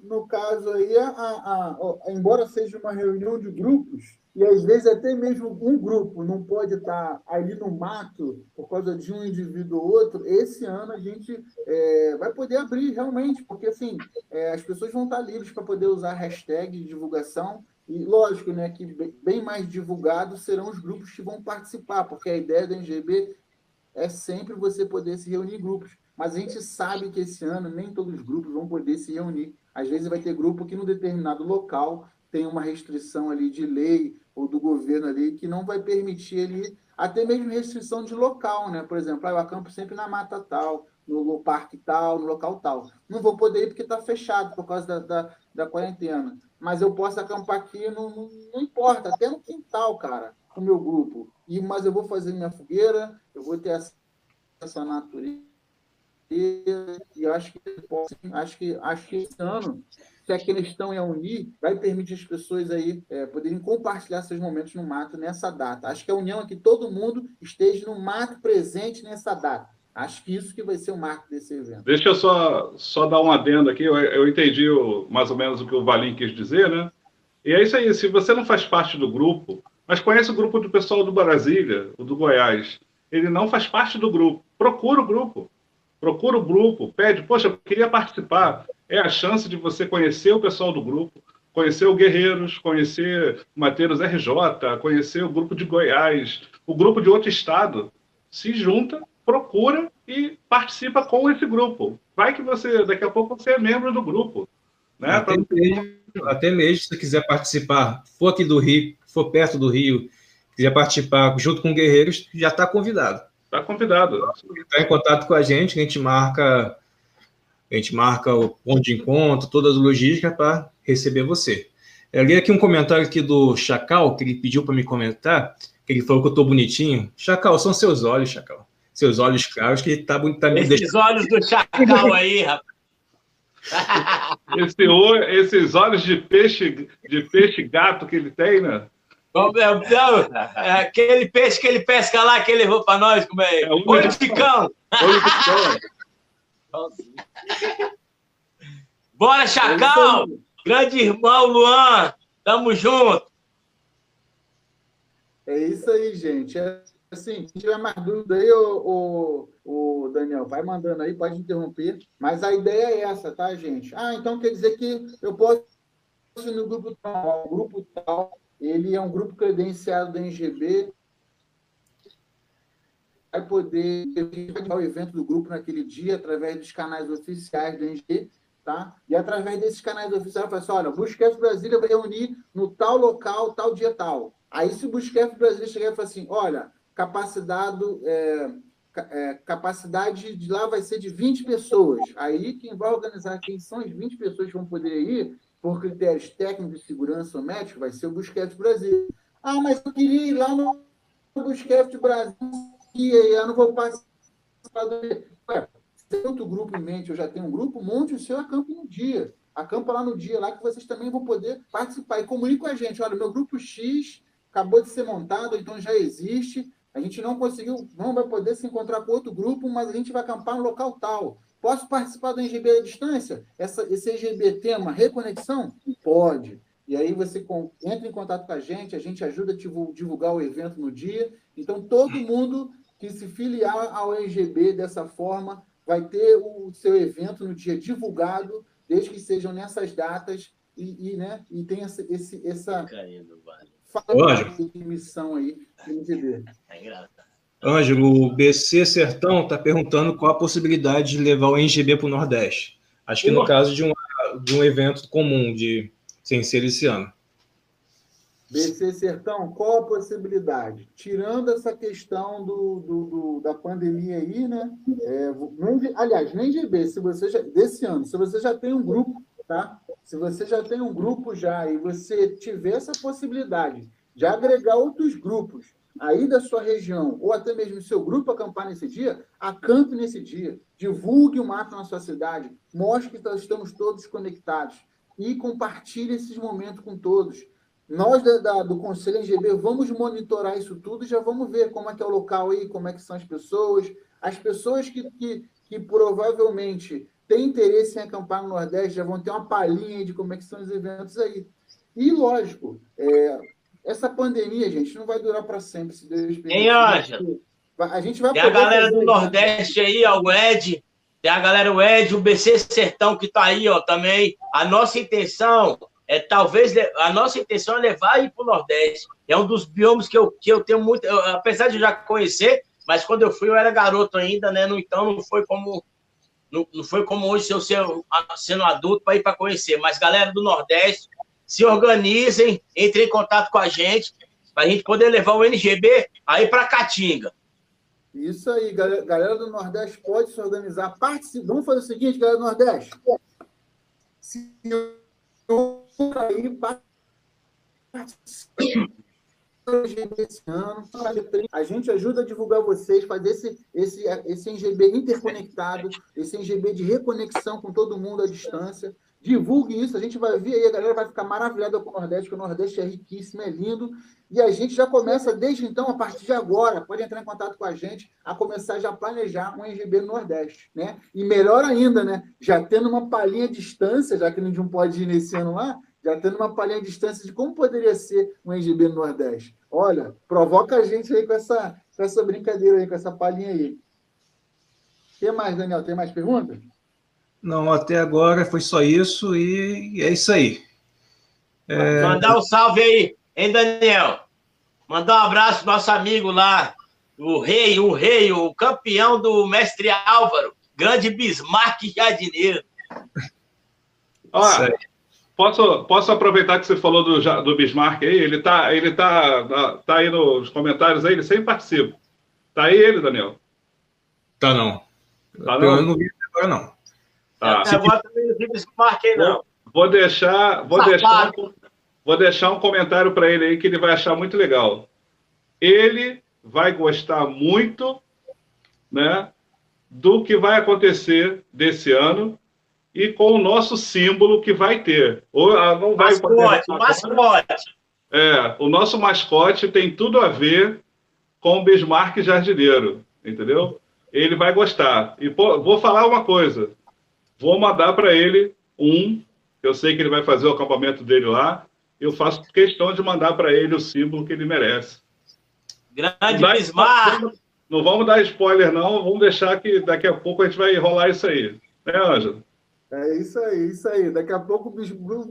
no caso aí, a, a, a, embora seja uma reunião de grupos, e às vezes até mesmo um grupo não pode estar ali no mato por causa de um indivíduo ou outro, esse ano a gente é, vai poder abrir realmente, porque assim, é, as pessoas vão estar livres para poder usar hashtag de divulgação, e lógico né, que bem mais divulgados serão os grupos que vão participar, porque a ideia do NGB é sempre você poder se reunir em grupos. Mas a gente sabe que esse ano nem todos os grupos vão poder se reunir. Às vezes vai ter grupo que, num determinado local, tem uma restrição ali de lei ou do governo ali que não vai permitir ali, até mesmo restrição de local, né? Por exemplo, ah, eu acampo sempre na mata tal, no parque tal, no local tal. Não vou poder ir porque está fechado por causa da, da, da, quarentena. Mas eu posso acampar aqui, não, não, não importa, até no quintal, cara, com o meu grupo. E, mas eu vou fazer minha fogueira, eu vou ter à natureza. E acho que, acho que, acho que esse ano se a questão é unir, vai permitir as pessoas aí é, poderem compartilhar seus momentos no mato nessa data. Acho que a união é que todo mundo esteja no mato presente nessa data. Acho que isso que vai ser o marco desse evento. Deixa eu só, só dar um adendo aqui. Eu, eu entendi o, mais ou menos o que o Valim quis dizer, né? E é isso aí. Se você não faz parte do grupo, mas conhece o grupo do pessoal do Brasília, o do Goiás, ele não faz parte do grupo. Procura o grupo. Procura o grupo. Pede, poxa, eu queria participar é a chance de você conhecer o pessoal do grupo, conhecer o Guerreiros, conhecer o Mateiros RJ, conhecer o grupo de Goiás, o grupo de outro estado. Se junta, procura e participa com esse grupo. Vai que você, daqui a pouco, você é membro do grupo. Né? Até, pra... mesmo, até mesmo, se você quiser participar, for aqui do Rio, for perto do Rio, quiser participar junto com Guerreiros, já está convidado. Está convidado. Está em contato com a gente, a gente marca a gente marca o ponto de encontro, todas as logísticas para receber você. Eu li aqui um comentário aqui do Chacal, que ele pediu para me comentar, que ele falou que eu estou bonitinho. Chacal, são seus olhos, Chacal. Seus olhos claros, que tá bonito. Tá Esses deixando... olhos do Chacal aí, rapaz. Esse, esses olhos de peixe, de peixe gato que ele tem, né? É aquele peixe que ele pesca lá, que ele levou para nós, como é? é olho de cão. Olho de cão. Bora, Chacal! Grande irmão Luan, tamo junto. É isso aí, gente. É, assim, se tiver mais dúvida aí, o, o, o, Daniel, vai mandando aí, pode interromper. Mas a ideia é essa, tá, gente? Ah, então quer dizer que eu posso ir no grupo tal, o grupo tal, ele é um grupo credenciado da NGB, vai poder o evento do grupo naquele dia através dos canais oficiais da NGB, tá? E através desses canais oficiais, vai assim, olha, o Busquets Brasília vai reunir no tal local, tal dia tal. Aí se o Busquets Brasília chegar e falar assim, olha, capacidade, é, é, capacidade de lá vai ser de 20 pessoas. Aí quem vai organizar quem são as 20 pessoas que vão poder ir, por critérios técnicos de segurança ou médico, vai ser o Busquets Brasil. Ah, mas eu queria ir lá no Busquets Brasil e eu não vou participar do. Ué, outro grupo em mente, eu já tenho um grupo, monte o seu acampo no dia. Acampa lá no dia, lá que vocês também vão poder participar. E comunique com a gente. Olha, meu grupo X acabou de ser montado, então já existe. A gente não conseguiu, não vai poder se encontrar com outro grupo, mas a gente vai acampar no local tal. Posso participar do NGB à distância? Essa, esse NGB tema reconexão? Pode. E aí você com, entra em contato com a gente, a gente ajuda a divulgar o evento no dia. Então, todo mundo que se filiar ao NGB dessa forma vai ter o seu evento no dia divulgado, desde que sejam nessas datas e, e né, e tem essa, esse, essa Caindo, vale. missão aí do NGB. É engraçado. Ângelo, o BC Sertão está perguntando qual a possibilidade de levar o NGB para o Nordeste. Acho que no caso de um, de um evento comum, de sem ser esse ano. BC Sertão, qual a possibilidade? Tirando essa questão do, do, do da pandemia aí, né? É, nem, aliás, nem GB, se você já, desse ano, se você já tem um grupo, tá? Se você já tem um grupo já e você tiver essa possibilidade de agregar outros grupos aí da sua região, ou até mesmo seu grupo acampar nesse dia, acampe nesse dia, divulgue o mapa na sua cidade, mostre que estamos todos conectados e compartilhe esses momentos com todos. Nós da, da, do Conselho NGB vamos monitorar isso tudo e já vamos ver como é que é o local aí, como é que são as pessoas, as pessoas que, que, que provavelmente têm interesse em acampar no Nordeste já vão ter uma palhinha de como é que são os eventos aí. E, lógico, é, essa pandemia, gente, não vai durar para sempre, se Deus permitir. Hein, Ângelo? A gente vai Tem a galera do Nordeste aí, ó, o Ed. Tem a galera, o Ed, o BC Sertão, que tá aí, ó, também. A nossa intenção é talvez a nossa intenção é levar ir para o Nordeste. É um dos biomas que eu, que eu tenho muito, eu, apesar de já conhecer, mas quando eu fui eu era garoto ainda, né? Então não foi como não, não foi como hoje se eu ser, sendo adulto para ir para conhecer. Mas galera do Nordeste, se organizem, entrem em contato com a gente, para a gente poder levar o NGB aí para Caatinga. Isso aí, galera, do Nordeste pode se organizar. Participe. Vamos fazer o seguinte, galera do Nordeste. Se aí, ano, a gente ajuda a divulgar vocês, fazer esse, esse, esse NGB interconectado, esse NGB de reconexão com todo mundo à distância. Divulgue isso, a gente vai ver aí, a galera vai ficar maravilhada com o Nordeste, que o Nordeste é riquíssimo, é lindo. E a gente já começa desde então, a partir de agora, pode entrar em contato com a gente, a começar já a planejar um NGB no Nordeste, né? E melhor ainda, né? Já tendo uma palhinha distância, já que a gente não pode ir nesse ano lá, já tendo uma palhinha distância de como poderia ser um NGB no Nordeste. Olha, provoca a gente aí com essa, com essa brincadeira aí, com essa palhinha aí. Que mais, Daniel? Tem mais perguntas? Não, até agora foi só isso e é isso aí. É... Mandar um salve aí, hein, Daniel? Mandar um abraço pro nosso amigo lá, o rei, o rei, o campeão do mestre Álvaro, grande Bismarck Jardineiro. Olha, posso, posso aproveitar que você falou do, do Bismarck aí? Ele tá, ele tá, tá, tá aí nos comentários aí, ele sempre participa. Tá aí ele, Daniel? Tá não. Tá não? Eu não vi agora não. Tá. É, agora também não vi Bismarck aí não. Vou deixar, vou deixar, vou deixar um comentário para ele aí que ele vai achar muito legal. Ele vai gostar muito, né, do que vai acontecer desse ano e com o nosso símbolo que vai ter. Ou ah, não vai mascote, mascote. É, o nosso mascote tem tudo a ver com o Bismarck Jardineiro, entendeu? Ele vai gostar. E pô, vou falar uma coisa. Vou mandar para ele um. Eu sei que ele vai fazer o acampamento dele lá. Eu faço questão de mandar para ele o símbolo que ele merece. Grande Bismarck. Não vamos dar spoiler, não. Vamos deixar que daqui a pouco a gente vai rolar isso aí. Né, Ângelo? É isso aí, isso aí. Daqui a pouco o Bismarck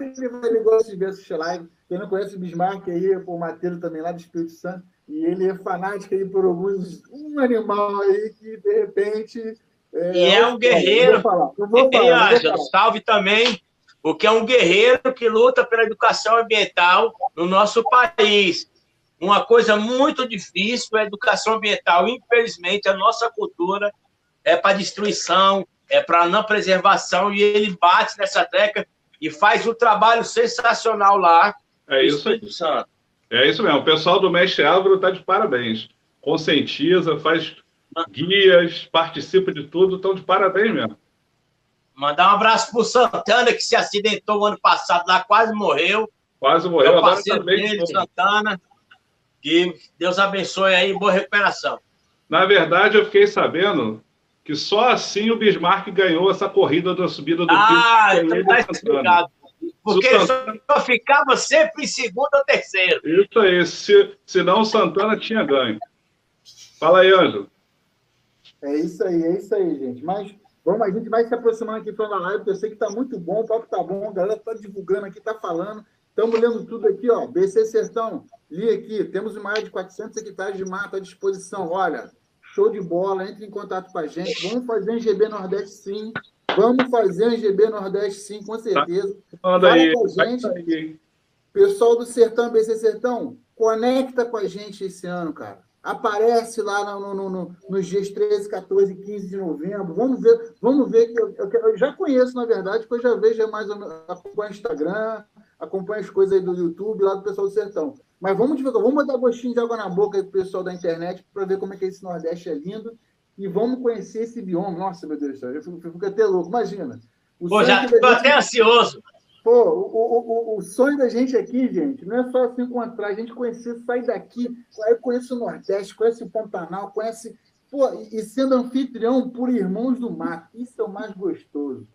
ele, vai, ele gosta de ver assistir live. Quem não conhece o Bismarck aí, o Mateiro também lá do Espírito Santo, e ele é fanático aí por alguns um animal aí que de repente. É, e é um guerreiro. Eu vou falar, eu vou falar, eu vou falar. Salve também, porque é um guerreiro que luta pela educação ambiental no nosso país. Uma coisa muito difícil é a educação ambiental. Infelizmente, a nossa cultura é para destruição, é para não preservação, e ele bate nessa tecla e faz um trabalho sensacional lá. É isso aí. É isso mesmo. O pessoal do Mestre Álvaro está de parabéns. Conscientiza, faz guias, participa de tudo, estão de parabéns mesmo. Mandar um abraço para o Santana, que se acidentou ano passado lá, quase morreu. Quase morreu. É o parceiro dele, Santana. Que Deus abençoe aí, boa recuperação. Na verdade, eu fiquei sabendo que só assim o Bismarck ganhou essa corrida da subida do ah, piso. Ah, então tá explicado. Porque ele só ficava sempre em segundo ou terceiro. Isso aí, se, senão o Santana tinha ganho. Fala aí, Ângelo. É isso aí, é isso aí, gente. Mas vamos, a gente vai se aproximando aqui para a live, porque eu sei que está muito bom, o papo está bom, a galera está divulgando aqui, está falando. Estamos lendo tudo aqui, ó. BC Sertão, li aqui, temos mais de 400 hectares de mata à disposição. Olha, Show de bola, entre em contato com a gente. Vamos fazer um GB Nordeste sim. Vamos fazer um GB Nordeste sim, com certeza. Tá. Fala aí, com a gente. Pessoal do Sertão, BC Sertão, conecta com a gente esse ano, cara. Aparece lá no, no, no, nos dias 13, 14 e 15 de novembro. Vamos ver, vamos ver que eu, eu, eu já conheço, na verdade, porque eu já vejo mais acompanho o Instagram, acompanho as coisas aí do YouTube, lá do pessoal do Sertão. Mas vamos divulgar, vamos botar gostinho de água na boca aí pro pessoal da internet para ver como é que esse Nordeste é lindo. E vamos conhecer esse bioma. Nossa, meu Deus do céu, eu fico, eu fico até louco. Imagina. Pô, já estou até ansioso. Pô, o, o, o, sonho da gente aqui, gente, não é só se encontrar, a gente conhecer, sair daqui, aí conhece o Nordeste, conhece o Pantanal, conhece. Pô, e sendo anfitrião por irmãos do mar. Isso é o mais gostoso.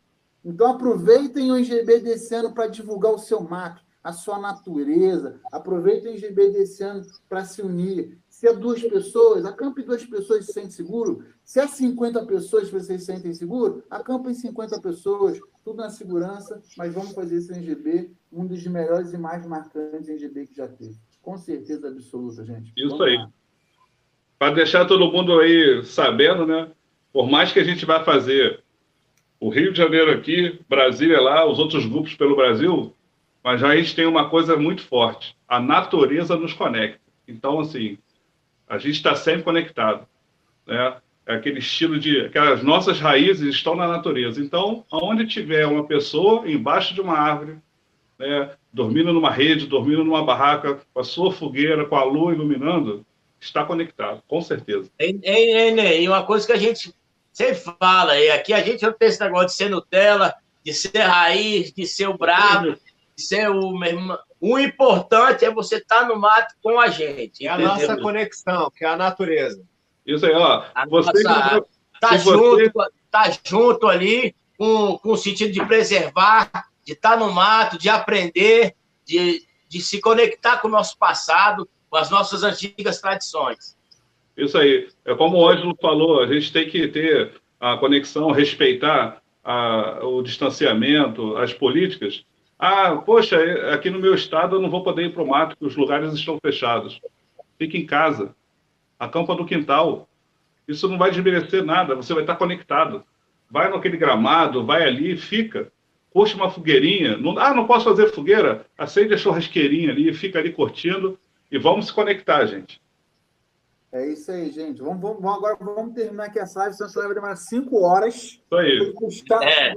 Então aproveitem o IGB desse ano para divulgar o seu mato a sua natureza. Aproveita o IGB desse ano para se unir. Se é duas pessoas, acampe duas pessoas se sente seguro. Se é 50 pessoas que vocês se sentem seguro, acampem 50 pessoas, tudo na segurança, mas vamos fazer esse NGB um dos melhores e mais marcantes NGB que já teve. Com certeza absoluta, gente. Isso vamos aí. Para deixar todo mundo aí sabendo, né? Por mais que a gente vá fazer o Rio de Janeiro aqui, Brasília lá, os outros grupos pelo Brasil, mas a gente tem uma coisa muito forte: a natureza nos conecta. Então, assim, a gente está sempre conectado. Né? É aquele estilo de. Aquelas nossas raízes estão na natureza. Então, aonde tiver uma pessoa embaixo de uma árvore, né, dormindo numa rede, dormindo numa barraca, com a sua fogueira, com a lua iluminando, está conectado, com certeza. E, e, e uma coisa que a gente sempre fala, e aqui a gente não tem esse negócio de ser Nutella, de ser raiz, de ser o brabo ser o mesmo. O importante é você estar tá no mato com a gente. É a nossa conexão, que é a natureza. Isso aí, ó. A você nossa, tá, junto, você... tá junto ali com, com o sentido de preservar, de estar tá no mato, de aprender, de, de se conectar com o nosso passado, com as nossas antigas tradições. Isso aí. É como o Ângelo falou, a gente tem que ter a conexão, respeitar a, o distanciamento, as políticas, ah, poxa, aqui no meu estado eu não vou poder ir para o mato, porque os lugares estão fechados. Fique em casa. Acampa no quintal. Isso não vai desmerecer nada, você vai estar conectado. Vai naquele gramado, vai ali, fica. Puxa uma fogueirinha. Não, ah, não posso fazer fogueira? Acende a churrasqueirinha ali, fica ali curtindo e vamos se conectar, gente. É isso aí, gente. Vamos, vamos, agora vamos terminar aqui a live, senão você vai demorar 5 horas. Isso aí. Custar, é.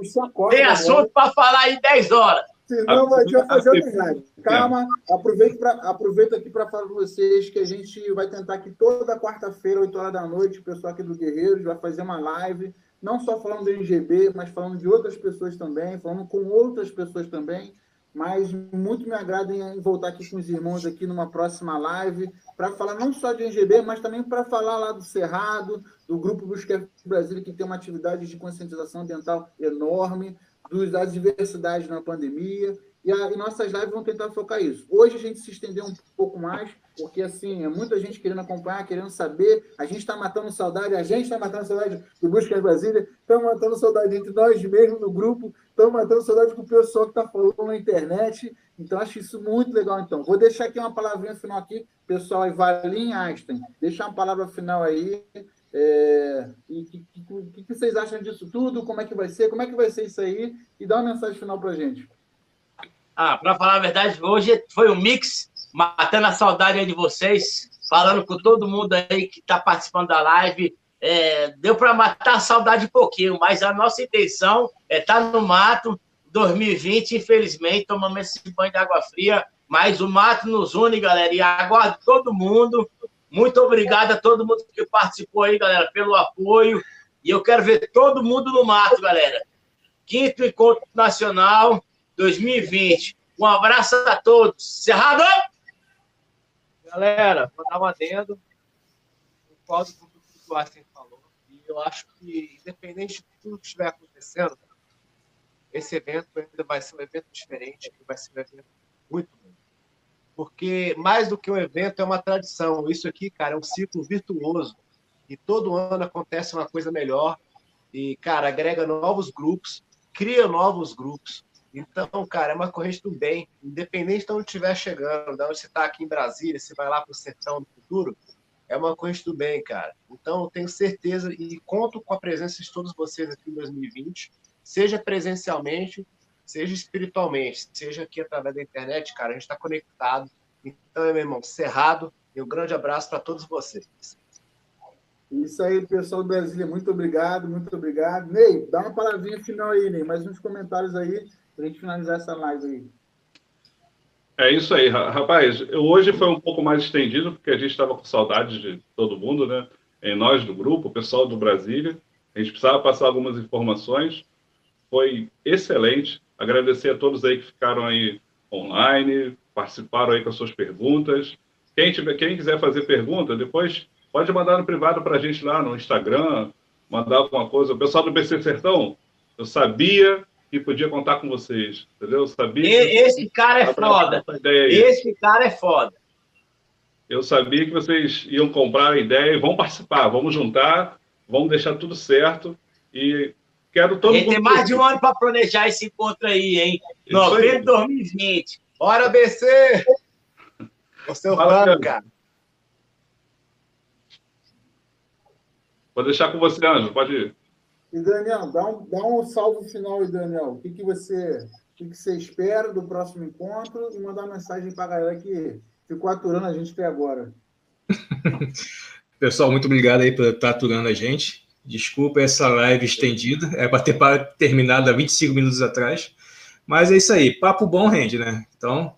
Tem assunto para falar aí 10 horas. Senão a gente vai fazer outra live. Calma, aproveito, pra, aproveito aqui para falar com vocês que a gente vai tentar aqui toda quarta-feira, 8 horas da noite, o pessoal aqui do Guerreiros vai fazer uma live, não só falando do NGB, mas falando de outras pessoas também, falando com outras pessoas também. Mas muito me agrada em voltar aqui com os irmãos aqui numa próxima live, para falar não só de NGB, mas também para falar lá do Cerrado, do Grupo Busquer Brasil, que tem uma atividade de conscientização ambiental enorme dos, das diversidades na pandemia e, a, e nossas lives vão tentar focar isso. Hoje a gente se estendeu um pouco mais, porque assim, é muita gente querendo acompanhar, querendo saber. A gente está matando saudade, a gente está matando saudade do Busca Brasília, estamos matando saudade entre nós mesmos no grupo, estamos matando saudade com o pessoal que está falando na internet. Então, acho isso muito legal. Então, vou deixar aqui uma palavrinha final aqui, pessoal, Valim Einstein. Deixar uma palavra final aí. É, e o que, que, que, vocês acham disso tudo? Como é que vai ser? Como é que vai ser isso aí? E dá uma mensagem final para gente. Ah, para falar a verdade, hoje foi um mix, matando a saudade de vocês, falando com todo mundo aí que está participando da live. É, deu para matar a saudade um pouquinho, mas a nossa intenção é estar tá no mato. 2020, infelizmente, tomamos esse banho de água fria, mas o mato nos une, galera, e aguardo todo mundo. Muito obrigado a todo mundo que participou aí, galera, pelo apoio. E eu quero ver todo mundo no mato, galera. Quinto Encontro Nacional, 2020. Um abraço a todos. Cerrado! Galera, vou dar um adendo. Concordo com tudo que o Arsen falou. E eu acho que, independente de tudo que estiver acontecendo, esse evento ainda vai ser um evento diferente, vai ser um evento muito bom. Porque, mais do que um evento, é uma tradição. Isso aqui, cara, é um ciclo virtuoso. E todo ano acontece uma coisa melhor. E, cara, agrega novos grupos, cria novos grupos. Então, cara, é uma corrente do bem. Independente de onde estiver chegando, de onde você está aqui em Brasília, você vai lá para o sertão do futuro, é uma corrente do bem, cara. Então, tenho certeza e conto com a presença de todos vocês aqui em 2020, seja presencialmente, seja espiritualmente, seja aqui através da internet, cara, a gente está conectado. Então, meu irmão, cerrado, e um grande abraço para todos vocês. Isso aí, pessoal do Brasília, muito obrigado, muito obrigado. Ney, dá uma palavrinha final aí, Ney, mais uns comentários aí para a gente finalizar essa live aí. É isso aí, rapaz. Hoje foi um pouco mais estendido, porque a gente estava com saudade de todo mundo, né? Em nós do grupo, o pessoal do Brasília. A gente precisava passar algumas informações. Foi excelente. Agradecer a todos aí que ficaram aí online, participaram aí com as suas perguntas. Quem, tiver, quem quiser fazer pergunta, depois pode mandar no privado para a gente lá no Instagram, mandar alguma coisa. O pessoal do BC Sertão, eu sabia que podia contar com vocês, entendeu? Eu sabia. Esse cara é foda. Esse cara é foda. Eu sabia que vocês iam comprar a ideia e vão participar, vamos juntar, vamos deixar tudo certo e quero todo mundo. Tem mais de um ano para planejar esse encontro aí, hein? Novembro de 2020. Bora, BC! O seu Fala, cara. Vou deixar com você, Anjo, pode ir. E, Daniel, dá um, dá um salve final aí, Daniel. O que, que, você, o que, que você espera do próximo encontro e mandar uma mensagem para a galera que ficou aturando a gente até agora. Pessoal, muito obrigado aí por estar aturando a gente. Desculpa essa live estendida, é para ter terminado há 25 minutos atrás. Mas é isso aí, papo bom rende, né? Então,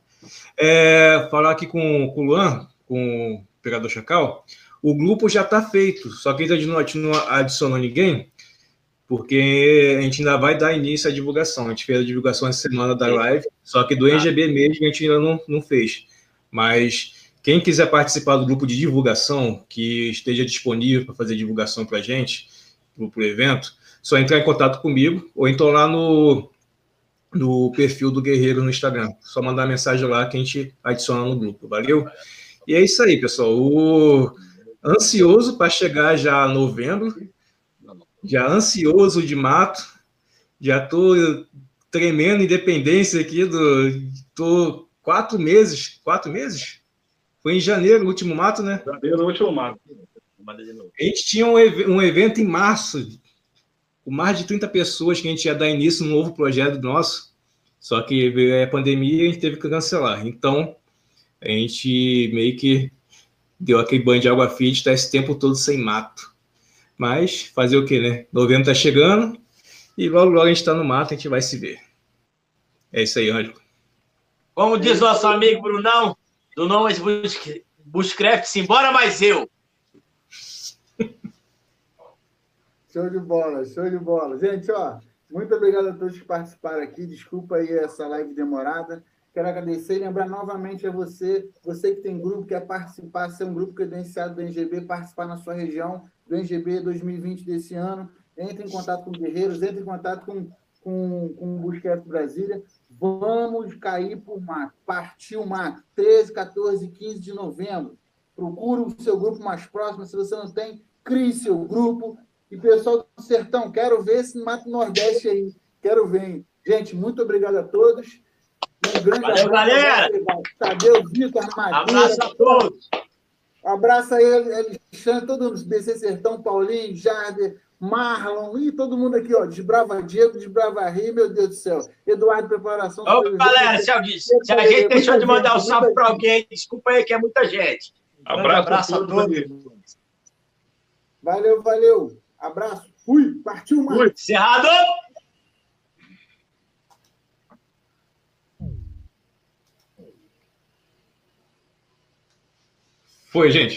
é, falar aqui com, com o Luan, com o Pegador Chacal, o grupo já está feito, só que ainda não adicionou ninguém porque a gente ainda vai dar início à divulgação. A gente fez a divulgação essa semana da live, só que do NGB mesmo a gente ainda não, não fez. Mas quem quiser participar do grupo de divulgação, que esteja disponível para fazer divulgação para a gente, para o evento, só entrar em contato comigo ou então lá no, no perfil do Guerreiro no Instagram. Só mandar mensagem lá que a gente adiciona no grupo, valeu? E é isso aí, pessoal. O... Ansioso para chegar já a novembro, já ansioso de mato, já tô tremendo independência aqui do. Tô quatro meses, quatro meses? Foi em janeiro o último mato, né? Janeiro, o último mato. A gente tinha um, um evento em março, com mais de 30 pessoas que a gente ia dar início no novo projeto nosso, só que veio a pandemia e a gente teve que cancelar. Então, a gente meio que deu aquele banho de água fria de estar esse tempo todo sem mato. Mas fazer o quê, né? Novembro tá chegando e logo, logo a gente tá no mato, a gente vai se ver. É isso aí, Ângelo. Como diz nosso amigo Brunão, do nome Bushcraft, simbora mais eu. Show de bola, show de bola. Gente, ó, muito obrigado a todos que participaram aqui. Desculpa aí essa live demorada. Quero agradecer e lembrar novamente a você, você que tem grupo, quer participar, ser um grupo credenciado do NGB, participar na sua região do NGB 2020 desse ano. Entre em contato com Guerreiros, entre em contato com, com, com o Busquets Brasília. Vamos cair por mato. Partiu mato. 13, 14, 15 de novembro. Procura o seu grupo mais próximo. Se você não tem, crie seu grupo. E pessoal do Sertão, quero ver esse Mato Nordeste aí. Quero ver. Gente, muito obrigado a todos. Um grande Valeu, galera. Tadeu, Vitor, Armadilha. Abraço a todos. Abraço aí, Alexandre, todo mundo, BC Sertão, Paulinho, Jarder, Marlon e todo mundo aqui, ó. Desbrava Diego, desbrava Rio, meu Deus do céu. Eduardo, preparação. Ô, galera, se, alguém, se a gente deixou de mandar um salve para alguém, desculpa aí que é muita gente. Abraço, abraço a todos. Valeu, valeu. Abraço. Fui, partiu. Fui. Cerrado! Foi, gente.